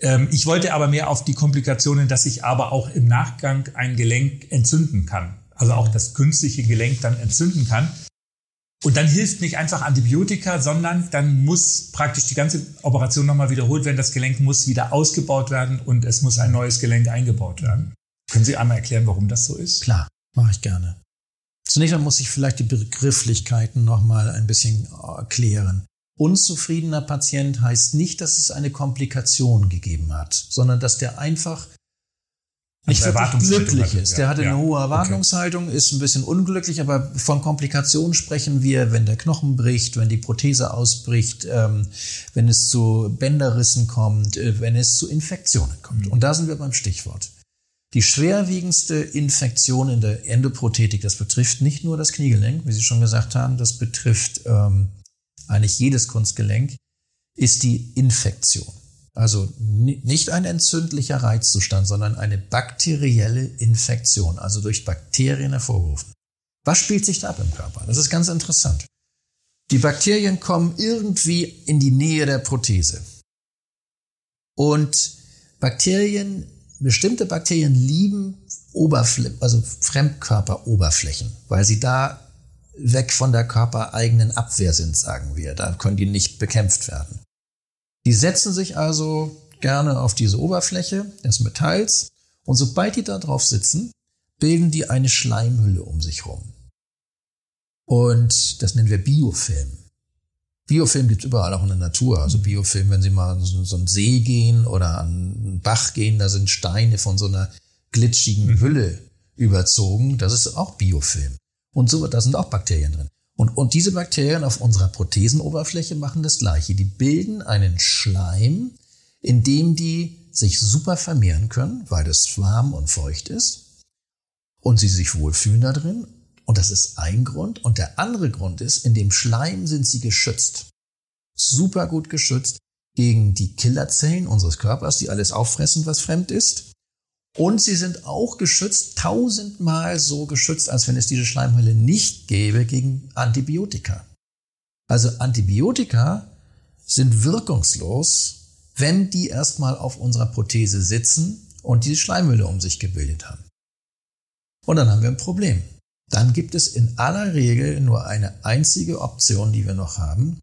Ähm, ich wollte aber mehr auf die Komplikationen, dass sich aber auch im Nachgang ein Gelenk entzünden kann. Also auch das künstliche Gelenk dann entzünden kann. Und dann hilft nicht einfach Antibiotika, sondern dann muss praktisch die ganze Operation nochmal wiederholt werden. Das Gelenk muss wieder ausgebaut werden und es muss ein neues Gelenk eingebaut werden. Können Sie einmal erklären, warum das so ist? Klar, mache ich gerne. Zunächst einmal muss ich vielleicht die Begrifflichkeiten nochmal ein bisschen erklären. Unzufriedener Patient heißt nicht, dass es eine Komplikation gegeben hat, sondern dass der einfach nicht wirklich glücklich ist. Der hatte ja. eine hohe Erwartungshaltung, okay. ist ein bisschen unglücklich, aber von Komplikationen sprechen wir, wenn der Knochen bricht, wenn die Prothese ausbricht, ähm, wenn es zu Bänderrissen kommt, äh, wenn es zu Infektionen kommt. Mhm. Und da sind wir beim Stichwort. Die schwerwiegendste Infektion in der Endoprothetik, das betrifft nicht nur das Kniegelenk, wie Sie schon gesagt haben, das betrifft ähm, eigentlich jedes Kunstgelenk, ist die Infektion. Also nicht ein entzündlicher Reizzustand, sondern eine bakterielle Infektion, also durch Bakterien hervorgerufen. Was spielt sich da ab im Körper? Das ist ganz interessant. Die Bakterien kommen irgendwie in die Nähe der Prothese. Und Bakterien, bestimmte Bakterien lieben Oberfl also Fremdkörperoberflächen, weil sie da weg von der körpereigenen Abwehr sind, sagen wir. Da können die nicht bekämpft werden. Die setzen sich also gerne auf diese Oberfläche des Metalls und sobald die da drauf sitzen, bilden die eine Schleimhülle um sich rum. Und das nennen wir Biofilm. Biofilm gibt es überall auch in der Natur. Also Biofilm, wenn Sie mal so, so einen See gehen oder an einen Bach gehen, da sind Steine von so einer glitschigen mhm. Hülle überzogen. Das ist auch Biofilm. Und so, da sind auch Bakterien drin. Und, und diese Bakterien auf unserer Prothesenoberfläche machen das Gleiche. Die bilden einen Schleim, in dem die sich super vermehren können, weil es warm und feucht ist und sie sich wohlfühlen da drin. Und das ist ein Grund. Und der andere Grund ist, in dem Schleim sind sie geschützt. Super gut geschützt gegen die Killerzellen unseres Körpers, die alles auffressen, was fremd ist. Und sie sind auch geschützt, tausendmal so geschützt, als wenn es diese Schleimhülle nicht gäbe gegen Antibiotika. Also Antibiotika sind wirkungslos, wenn die erstmal auf unserer Prothese sitzen und diese Schleimhülle um sich gebildet haben. Und dann haben wir ein Problem. Dann gibt es in aller Regel nur eine einzige Option, die wir noch haben.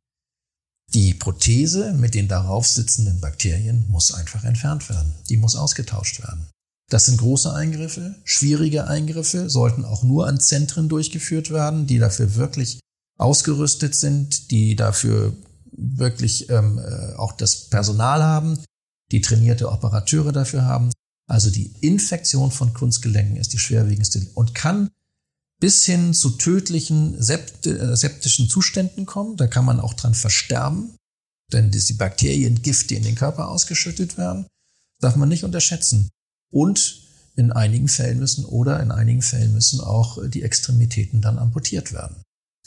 Die Prothese mit den darauf sitzenden Bakterien muss einfach entfernt werden. Die muss ausgetauscht werden. Das sind große Eingriffe, schwierige Eingriffe, sollten auch nur an Zentren durchgeführt werden, die dafür wirklich ausgerüstet sind, die dafür wirklich ähm, äh, auch das Personal haben, die trainierte Operateure dafür haben. Also die Infektion von Kunstgelenken ist die schwerwiegendste und kann bis hin zu tödlichen äh, septischen Zuständen kommen. Da kann man auch dran versterben, denn die Bakterien, Gifte in den Körper ausgeschüttet werden, darf man nicht unterschätzen. Und in einigen Fällen müssen oder in einigen Fällen müssen auch die Extremitäten dann amputiert werden.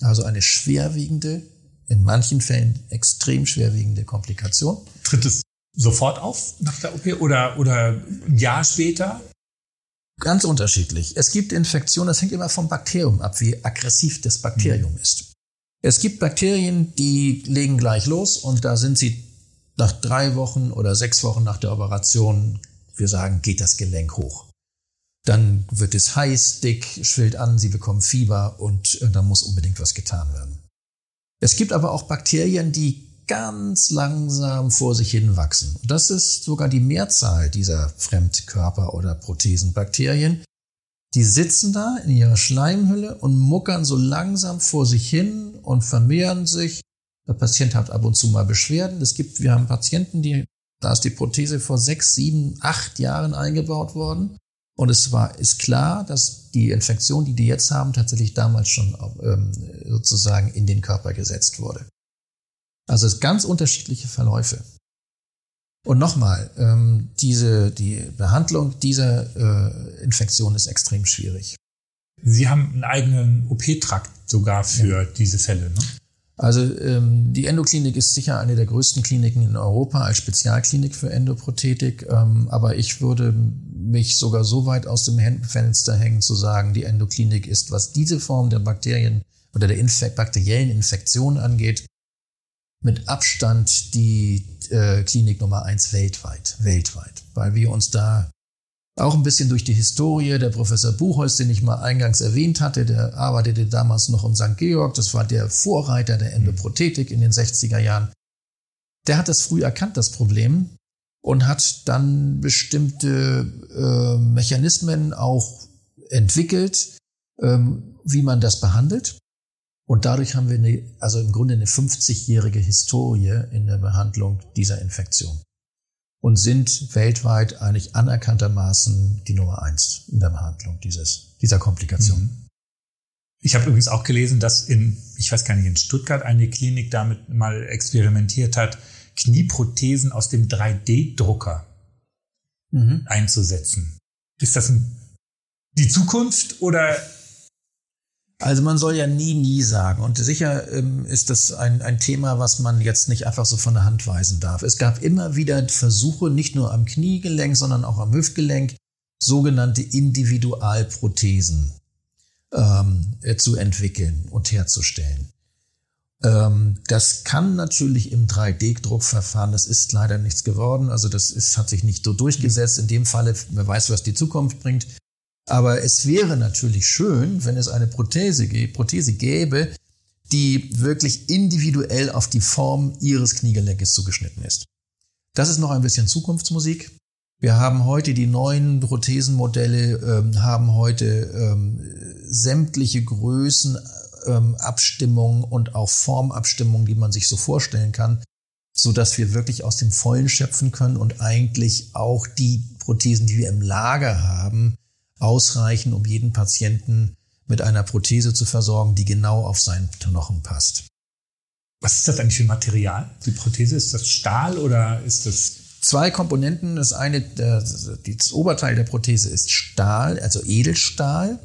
Also eine schwerwiegende, in manchen Fällen extrem schwerwiegende Komplikation. Tritt es sofort auf nach der OP oder, oder ein Jahr später? Ganz unterschiedlich. Es gibt Infektionen, das hängt immer vom Bakterium ab, wie aggressiv das Bakterium mhm. ist. Es gibt Bakterien, die legen gleich los und da sind sie nach drei Wochen oder sechs Wochen nach der Operation wir sagen, geht das Gelenk hoch. Dann wird es heiß, dick, schwillt an, sie bekommen Fieber und äh, dann muss unbedingt was getan werden. Es gibt aber auch Bakterien, die ganz langsam vor sich hin wachsen. Das ist sogar die Mehrzahl dieser Fremdkörper- oder Prothesenbakterien. Die sitzen da in ihrer Schleimhülle und muckern so langsam vor sich hin und vermehren sich. Der Patient hat ab und zu mal Beschwerden. Es gibt, wir haben Patienten, die da ist die Prothese vor sechs, sieben, acht Jahren eingebaut worden. Und es war, ist klar, dass die Infektion, die die jetzt haben, tatsächlich damals schon ähm, sozusagen in den Körper gesetzt wurde. Also es ganz unterschiedliche Verläufe. Und nochmal, ähm, diese, die Behandlung dieser äh, Infektion ist extrem schwierig. Sie haben einen eigenen OP-Trakt sogar für ja. diese Fälle, ne? Also ähm, die Endoklinik ist sicher eine der größten Kliniken in Europa als Spezialklinik für Endoprothetik. Ähm, aber ich würde mich sogar so weit aus dem Fenster hängen zu sagen, die Endoklinik ist, was diese Form der Bakterien oder der Infek bakteriellen Infektion angeht, mit Abstand die äh, Klinik Nummer eins weltweit, weltweit, weil wir uns da auch ein bisschen durch die Historie. Der Professor Buchholz, den ich mal eingangs erwähnt hatte, der arbeitete damals noch in St. Georg. Das war der Vorreiter der Endoprothetik in den 60er Jahren. Der hat das früh erkannt, das Problem, und hat dann bestimmte äh, Mechanismen auch entwickelt, ähm, wie man das behandelt. Und dadurch haben wir eine, also im Grunde eine 50-jährige Historie in der Behandlung dieser Infektion und sind weltweit eigentlich anerkanntermaßen die Nummer eins in der Behandlung dieses, dieser Komplikation. Mhm. Ich habe übrigens auch gelesen, dass in, ich weiß gar nicht, in Stuttgart eine Klinik damit mal experimentiert hat, Knieprothesen aus dem 3D-Drucker mhm. einzusetzen. Ist das ein, die Zukunft oder also man soll ja nie, nie sagen. Und sicher ähm, ist das ein, ein Thema, was man jetzt nicht einfach so von der Hand weisen darf. Es gab immer wieder Versuche, nicht nur am Kniegelenk, sondern auch am Hüftgelenk, sogenannte Individualprothesen ähm, äh, zu entwickeln und herzustellen. Ähm, das kann natürlich im 3D-Druckverfahren, das ist leider nichts geworden. Also das ist, hat sich nicht so durchgesetzt. In dem Falle, wer weiß, was die Zukunft bringt. Aber es wäre natürlich schön, wenn es eine Prothese, Prothese gäbe, die wirklich individuell auf die Form ihres Kniegelenkes zugeschnitten ist. Das ist noch ein bisschen Zukunftsmusik. Wir haben heute die neuen Prothesenmodelle, ähm, haben heute ähm, sämtliche Größen, ähm, und auch Formabstimmungen, die man sich so vorstellen kann, so dass wir wirklich aus dem Vollen schöpfen können und eigentlich auch die Prothesen, die wir im Lager haben, ausreichen, um jeden Patienten mit einer Prothese zu versorgen, die genau auf seinen Knochen passt. Was ist das eigentlich für ein Material? Die Prothese, ist das Stahl oder ist das zwei Komponenten. Das eine, das Oberteil der Prothese ist Stahl, also Edelstahl.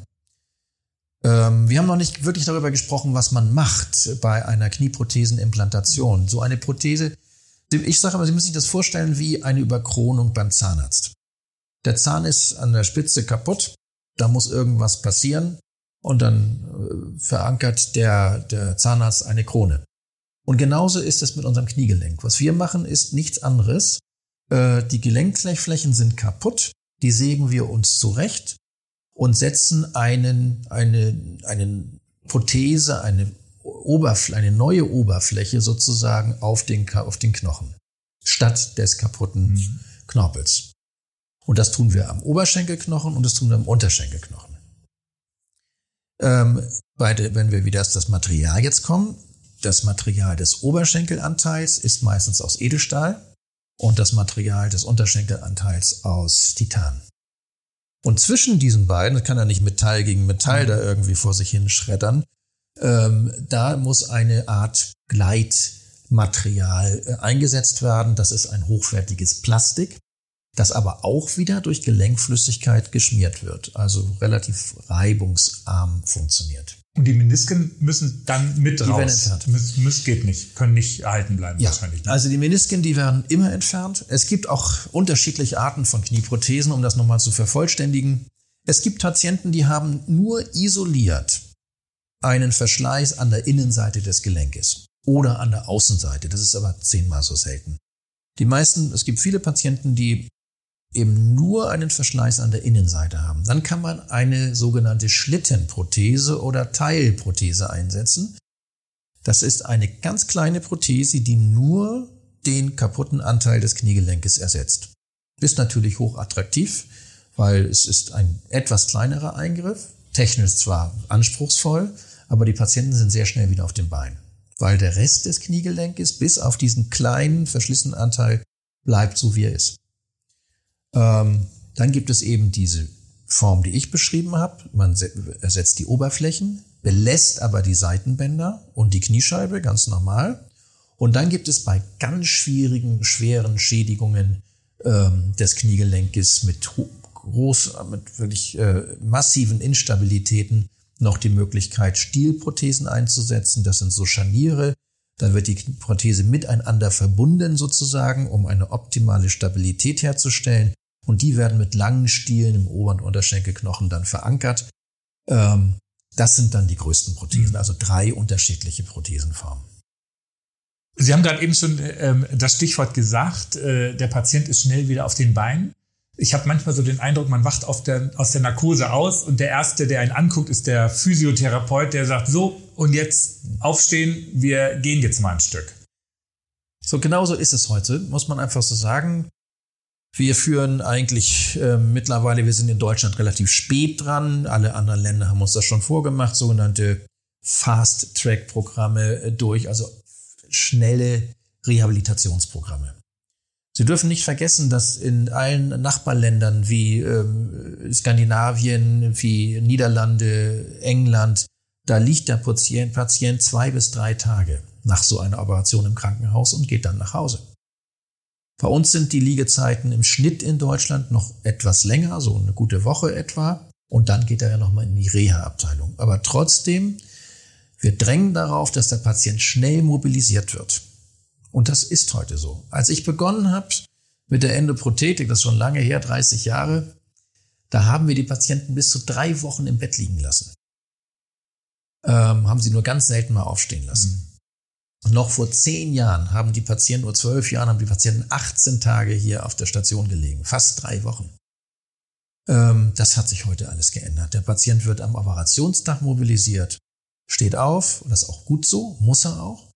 Ähm, wir haben noch nicht wirklich darüber gesprochen, was man macht bei einer Knieprothesenimplantation. So eine Prothese, ich sage aber, Sie müssen sich das vorstellen wie eine Überkronung beim Zahnarzt. Der Zahn ist an der Spitze kaputt, da muss irgendwas passieren und dann äh, verankert der, der Zahnarzt eine Krone. Und genauso ist es mit unserem Kniegelenk. Was wir machen, ist nichts anderes. Äh, die Gelenkflächen sind kaputt, die sägen wir uns zurecht und setzen einen, eine, eine Prothese, eine, Oberfl eine neue Oberfläche sozusagen auf den, auf den Knochen, statt des kaputten mhm. Knorpels. Und das tun wir am Oberschenkelknochen und das tun wir am Unterschenkelknochen. Ähm, bei wenn wir wieder auf das Material jetzt kommen, das Material des Oberschenkelanteils ist meistens aus Edelstahl und das Material des Unterschenkelanteils aus Titan. Und zwischen diesen beiden, das kann ja nicht Metall gegen Metall da irgendwie vor sich hin schreddern, ähm, da muss eine Art Gleitmaterial äh, eingesetzt werden. Das ist ein hochwertiges Plastik, das aber auch wieder durch Gelenkflüssigkeit geschmiert wird, also relativ reibungsarm funktioniert. Und die Menisken müssen dann mit die raus. Werden entfernt. Müs geht nicht, können nicht erhalten bleiben ja. wahrscheinlich. Ne? Also die Menisken, die werden immer entfernt. Es gibt auch unterschiedliche Arten von Knieprothesen, um das nochmal zu vervollständigen. Es gibt Patienten, die haben nur isoliert einen Verschleiß an der Innenseite des Gelenkes oder an der Außenseite. Das ist aber zehnmal so selten. Die meisten, es gibt viele Patienten, die eben nur einen Verschleiß an der Innenseite haben, dann kann man eine sogenannte Schlittenprothese oder Teilprothese einsetzen. Das ist eine ganz kleine Prothese, die nur den kaputten Anteil des Kniegelenkes ersetzt. Ist natürlich hochattraktiv, weil es ist ein etwas kleinerer Eingriff, technisch zwar anspruchsvoll, aber die Patienten sind sehr schnell wieder auf dem Bein, weil der Rest des Kniegelenkes bis auf diesen kleinen verschlissenen Anteil bleibt so wie er ist. Ähm, dann gibt es eben diese Form, die ich beschrieben habe. Man ersetzt die Oberflächen, belässt aber die Seitenbänder und die Kniescheibe ganz normal. Und dann gibt es bei ganz schwierigen, schweren Schädigungen ähm, des Kniegelenkes mit groß, mit wirklich äh, massiven Instabilitäten noch die Möglichkeit, Stielprothesen einzusetzen. Das sind so Scharniere. Dann wird die Prothese miteinander verbunden sozusagen, um eine optimale Stabilität herzustellen und die werden mit langen Stielen im Ober- und Unterschenkelknochen dann verankert. Ähm, das sind dann die größten Prothesen, mhm. also drei unterschiedliche Prothesenformen. Sie haben gerade eben schon ähm, das Stichwort gesagt, äh, der Patient ist schnell wieder auf den Beinen. Ich habe manchmal so den Eindruck, man wacht der, aus der Narkose aus und der Erste, der einen anguckt, ist der Physiotherapeut, der sagt, so, und jetzt aufstehen, wir gehen jetzt mal ein Stück. So genauso ist es heute, muss man einfach so sagen. Wir führen eigentlich äh, mittlerweile, wir sind in Deutschland relativ spät dran. Alle anderen Länder haben uns das schon vorgemacht, sogenannte Fast-Track-Programme äh, durch, also schnelle Rehabilitationsprogramme. Sie dürfen nicht vergessen, dass in allen Nachbarländern wie ähm, Skandinavien, wie Niederlande, England, da liegt der Patient, Patient zwei bis drei Tage nach so einer Operation im Krankenhaus und geht dann nach Hause. Bei uns sind die Liegezeiten im Schnitt in Deutschland noch etwas länger, so eine gute Woche etwa. Und dann geht er ja nochmal in die Reha-Abteilung. Aber trotzdem, wir drängen darauf, dass der Patient schnell mobilisiert wird. Und das ist heute so. Als ich begonnen habe mit der Endoprothetik, das ist schon lange her, 30 Jahre, da haben wir die Patienten bis zu drei Wochen im Bett liegen lassen. Ähm, haben sie nur ganz selten mal aufstehen lassen. Noch vor zehn Jahren haben die Patienten, nur zwölf Jahren, haben die Patienten 18 Tage hier auf der Station gelegen. Fast drei Wochen. Ähm, das hat sich heute alles geändert. Der Patient wird am Operationstag mobilisiert, steht auf, das ist auch gut so, muss er auch.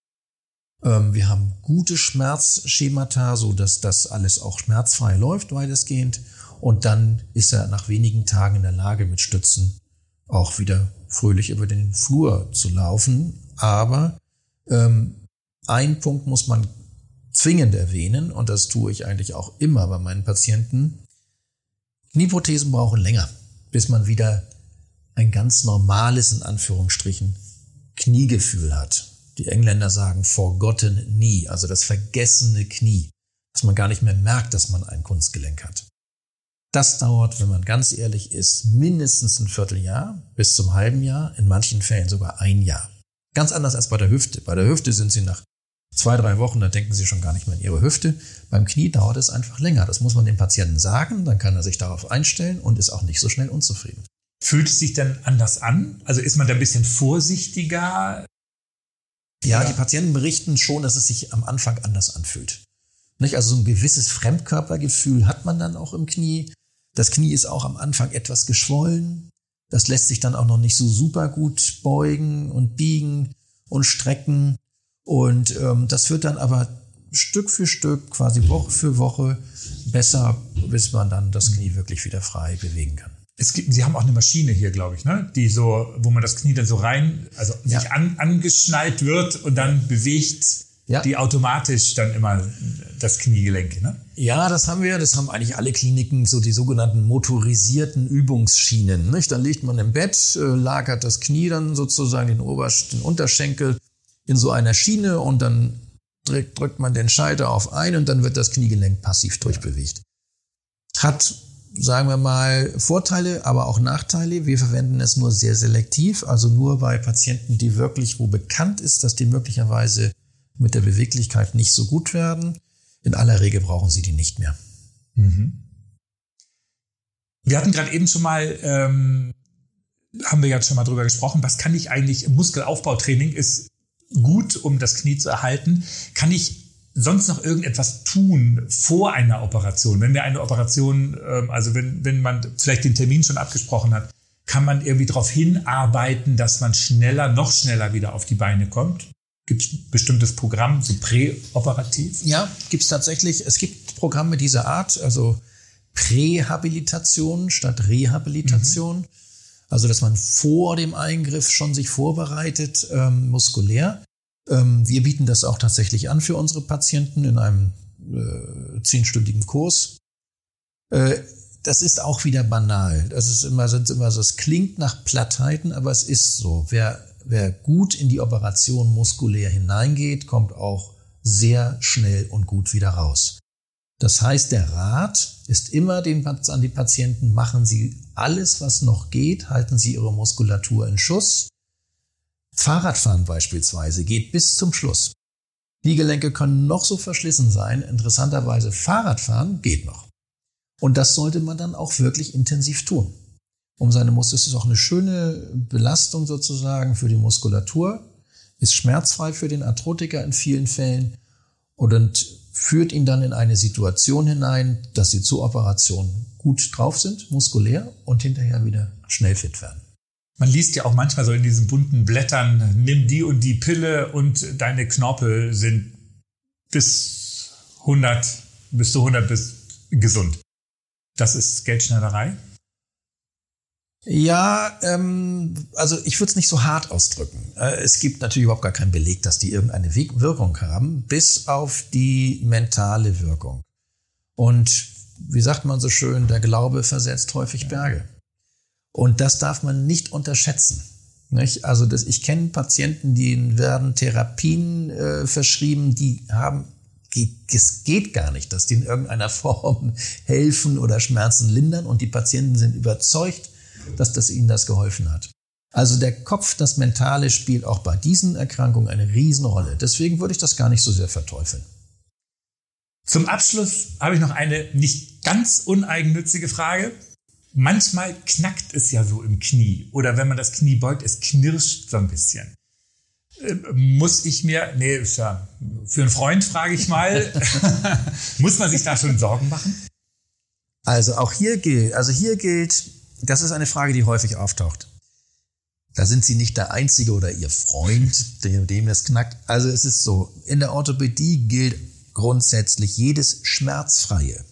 Ähm, wir haben gute Schmerzschemata, so dass das alles auch schmerzfrei läuft, weitestgehend. Und dann ist er nach wenigen Tagen in der Lage, mit Stützen auch wieder fröhlich über den Flur zu laufen. Aber ähm, ein Punkt muss man zwingend erwähnen, und das tue ich eigentlich auch immer bei meinen Patienten. Knieprothesen brauchen länger, bis man wieder ein ganz normales, in Anführungsstrichen, Kniegefühl hat. Die Engländer sagen forgotten knee, also das vergessene Knie, dass man gar nicht mehr merkt, dass man ein Kunstgelenk hat. Das dauert, wenn man ganz ehrlich ist, mindestens ein Vierteljahr bis zum halben Jahr, in manchen Fällen sogar ein Jahr. Ganz anders als bei der Hüfte. Bei der Hüfte sind sie nach zwei, drei Wochen, da denken sie schon gar nicht mehr an ihre Hüfte. Beim Knie dauert es einfach länger. Das muss man dem Patienten sagen, dann kann er sich darauf einstellen und ist auch nicht so schnell unzufrieden. Fühlt es sich denn anders an? Also ist man da ein bisschen vorsichtiger? Ja, die Patienten berichten schon, dass es sich am Anfang anders anfühlt. Nicht? Also so ein gewisses Fremdkörpergefühl hat man dann auch im Knie. Das Knie ist auch am Anfang etwas geschwollen. Das lässt sich dann auch noch nicht so super gut beugen und biegen und strecken. Und ähm, das wird dann aber Stück für Stück, quasi Woche für Woche besser, bis man dann das Knie wirklich wieder frei bewegen kann. Gibt, Sie haben auch eine Maschine hier, glaube ich, ne? Die so, wo man das Knie dann so rein, also ja. sich an, angeschnallt wird und dann bewegt ja. die automatisch dann immer das Kniegelenk. Ne? Ja, das haben wir. Das haben eigentlich alle Kliniken, so die sogenannten motorisierten Übungsschienen. Nicht? Dann liegt man im Bett, äh, lagert das Knie dann sozusagen den, Obersch den Unterschenkel in so einer Schiene und dann drückt, drückt man den Schalter auf ein und dann wird das Kniegelenk passiv durchbewegt. Hat, sagen wir mal, Vorteile, aber auch Nachteile. Wir verwenden es nur sehr selektiv, also nur bei Patienten, die wirklich, wo bekannt ist, dass die möglicherweise mit der Beweglichkeit nicht so gut werden. In aller Regel brauchen sie die nicht mehr. Mhm. Wir hatten gerade eben schon mal, ähm, haben wir ja schon mal drüber gesprochen, was kann ich eigentlich, Muskelaufbautraining ist gut, um das Knie zu erhalten. Kann ich sonst noch irgendetwas tun vor einer Operation? Wenn wir eine Operation, ähm, also wenn, wenn man vielleicht den Termin schon abgesprochen hat, kann man irgendwie darauf hinarbeiten, dass man schneller, noch schneller wieder auf die Beine kommt? Gibt es ein bestimmtes Programm, so präoperativ? Ja, gibt es tatsächlich. Es gibt Programme dieser Art, also Prähabilitation statt Rehabilitation. Mhm. Also, dass man vor dem Eingriff schon sich vorbereitet, ähm, muskulär. Ähm, wir bieten das auch tatsächlich an für unsere Patienten in einem äh, zehnstündigen Kurs. Äh, das ist auch wieder banal. Das ist immer, sind immer so, es klingt nach Plattheiten, aber es ist so. Wer wer gut in die Operation muskulär hineingeht, kommt auch sehr schnell und gut wieder raus. Das heißt, der Rat ist immer den, an die Patienten, machen Sie alles, was noch geht, halten Sie Ihre Muskulatur in Schuss. Fahrradfahren beispielsweise geht bis zum Schluss. Die Gelenke können noch so verschlissen sein. Interessanterweise Fahrradfahren geht noch. Und das sollte man dann auch wirklich intensiv tun um seine Muskeln. Es ist auch eine schöne Belastung sozusagen für die Muskulatur, ist schmerzfrei für den Arthrotiker in vielen Fällen und führt ihn dann in eine Situation hinein, dass sie zur Operation gut drauf sind, muskulär und hinterher wieder schnell fit werden. Man liest ja auch manchmal so in diesen bunten Blättern, nimm die und die Pille und deine Knorpel sind bis 100, bis zu 100 bis gesund. Das ist Geldschneiderei? Ja, ähm, also ich würde es nicht so hart ausdrücken. Äh, es gibt natürlich überhaupt gar keinen Beleg, dass die irgendeine Wirkung haben, bis auf die mentale Wirkung. Und wie sagt man so schön, der Glaube versetzt häufig Berge. Und das darf man nicht unterschätzen. Nicht? Also das, ich kenne Patienten, die werden Therapien äh, verschrieben, die haben es geht gar nicht, dass die in irgendeiner Form helfen oder Schmerzen lindern und die Patienten sind überzeugt, dass das ihnen das geholfen hat. Also der Kopf, das Mentale spielt auch bei diesen Erkrankungen eine Riesenrolle. Deswegen würde ich das gar nicht so sehr verteufeln. Zum Abschluss habe ich noch eine nicht ganz uneigennützige Frage. Manchmal knackt es ja so im Knie oder wenn man das Knie beugt, es knirscht so ein bisschen. Äh, muss ich mir, nee, ist ja für einen Freund frage ich mal, muss man sich da schon Sorgen machen? Also auch hier gilt, also hier gilt, das ist eine Frage, die häufig auftaucht. Da sind Sie nicht der Einzige oder Ihr Freund, dem, dem das knackt. Also es ist so, in der Orthopädie gilt grundsätzlich jedes Schmerzfreie.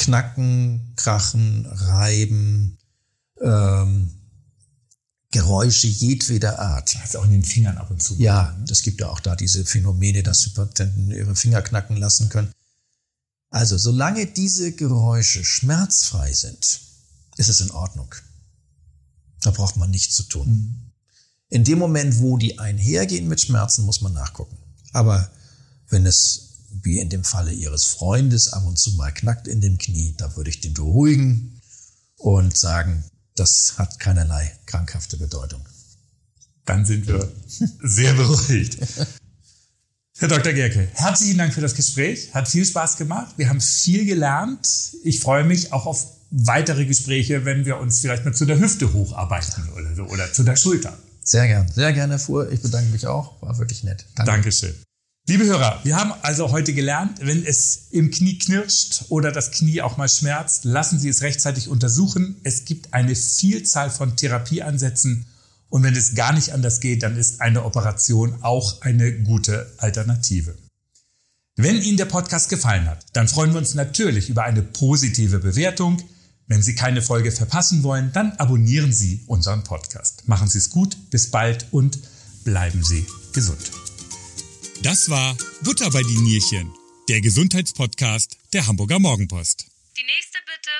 Knacken, Krachen, Reiben, ähm, Geräusche jedweder Art. Das ist auch in den Fingern ab und zu. Ja, es gibt ja auch da diese Phänomene, dass Hypertenten ihre Finger knacken lassen können. Also, solange diese Geräusche schmerzfrei sind, ist es in Ordnung. Da braucht man nichts zu tun. Mhm. In dem Moment, wo die einhergehen mit Schmerzen, muss man nachgucken. Aber wenn es, wie in dem Falle Ihres Freundes, ab und zu mal knackt in dem Knie, da würde ich den beruhigen und sagen, das hat keinerlei krankhafte Bedeutung. Dann sind wir sehr beruhigt. Herr Dr. Gerke, herzlichen Dank für das Gespräch. Hat viel Spaß gemacht. Wir haben viel gelernt. Ich freue mich auch auf weitere Gespräche, wenn wir uns vielleicht mal zu der Hüfte hocharbeiten oder so oder zu der Schulter. Sehr gern, sehr gerne, Fuhr. Ich bedanke mich auch. War wirklich nett. Danke. Dankeschön. Liebe Hörer, wir haben also heute gelernt, wenn es im Knie knirscht oder das Knie auch mal schmerzt, lassen Sie es rechtzeitig untersuchen. Es gibt eine Vielzahl von Therapieansätzen und wenn es gar nicht anders geht, dann ist eine Operation auch eine gute Alternative. Wenn Ihnen der Podcast gefallen hat, dann freuen wir uns natürlich über eine positive Bewertung. Wenn Sie keine Folge verpassen wollen, dann abonnieren Sie unseren Podcast. Machen Sie es gut, bis bald und bleiben Sie gesund. Das war Butter bei die Nierchen, der Gesundheitspodcast der Hamburger Morgenpost. Die nächste bitte.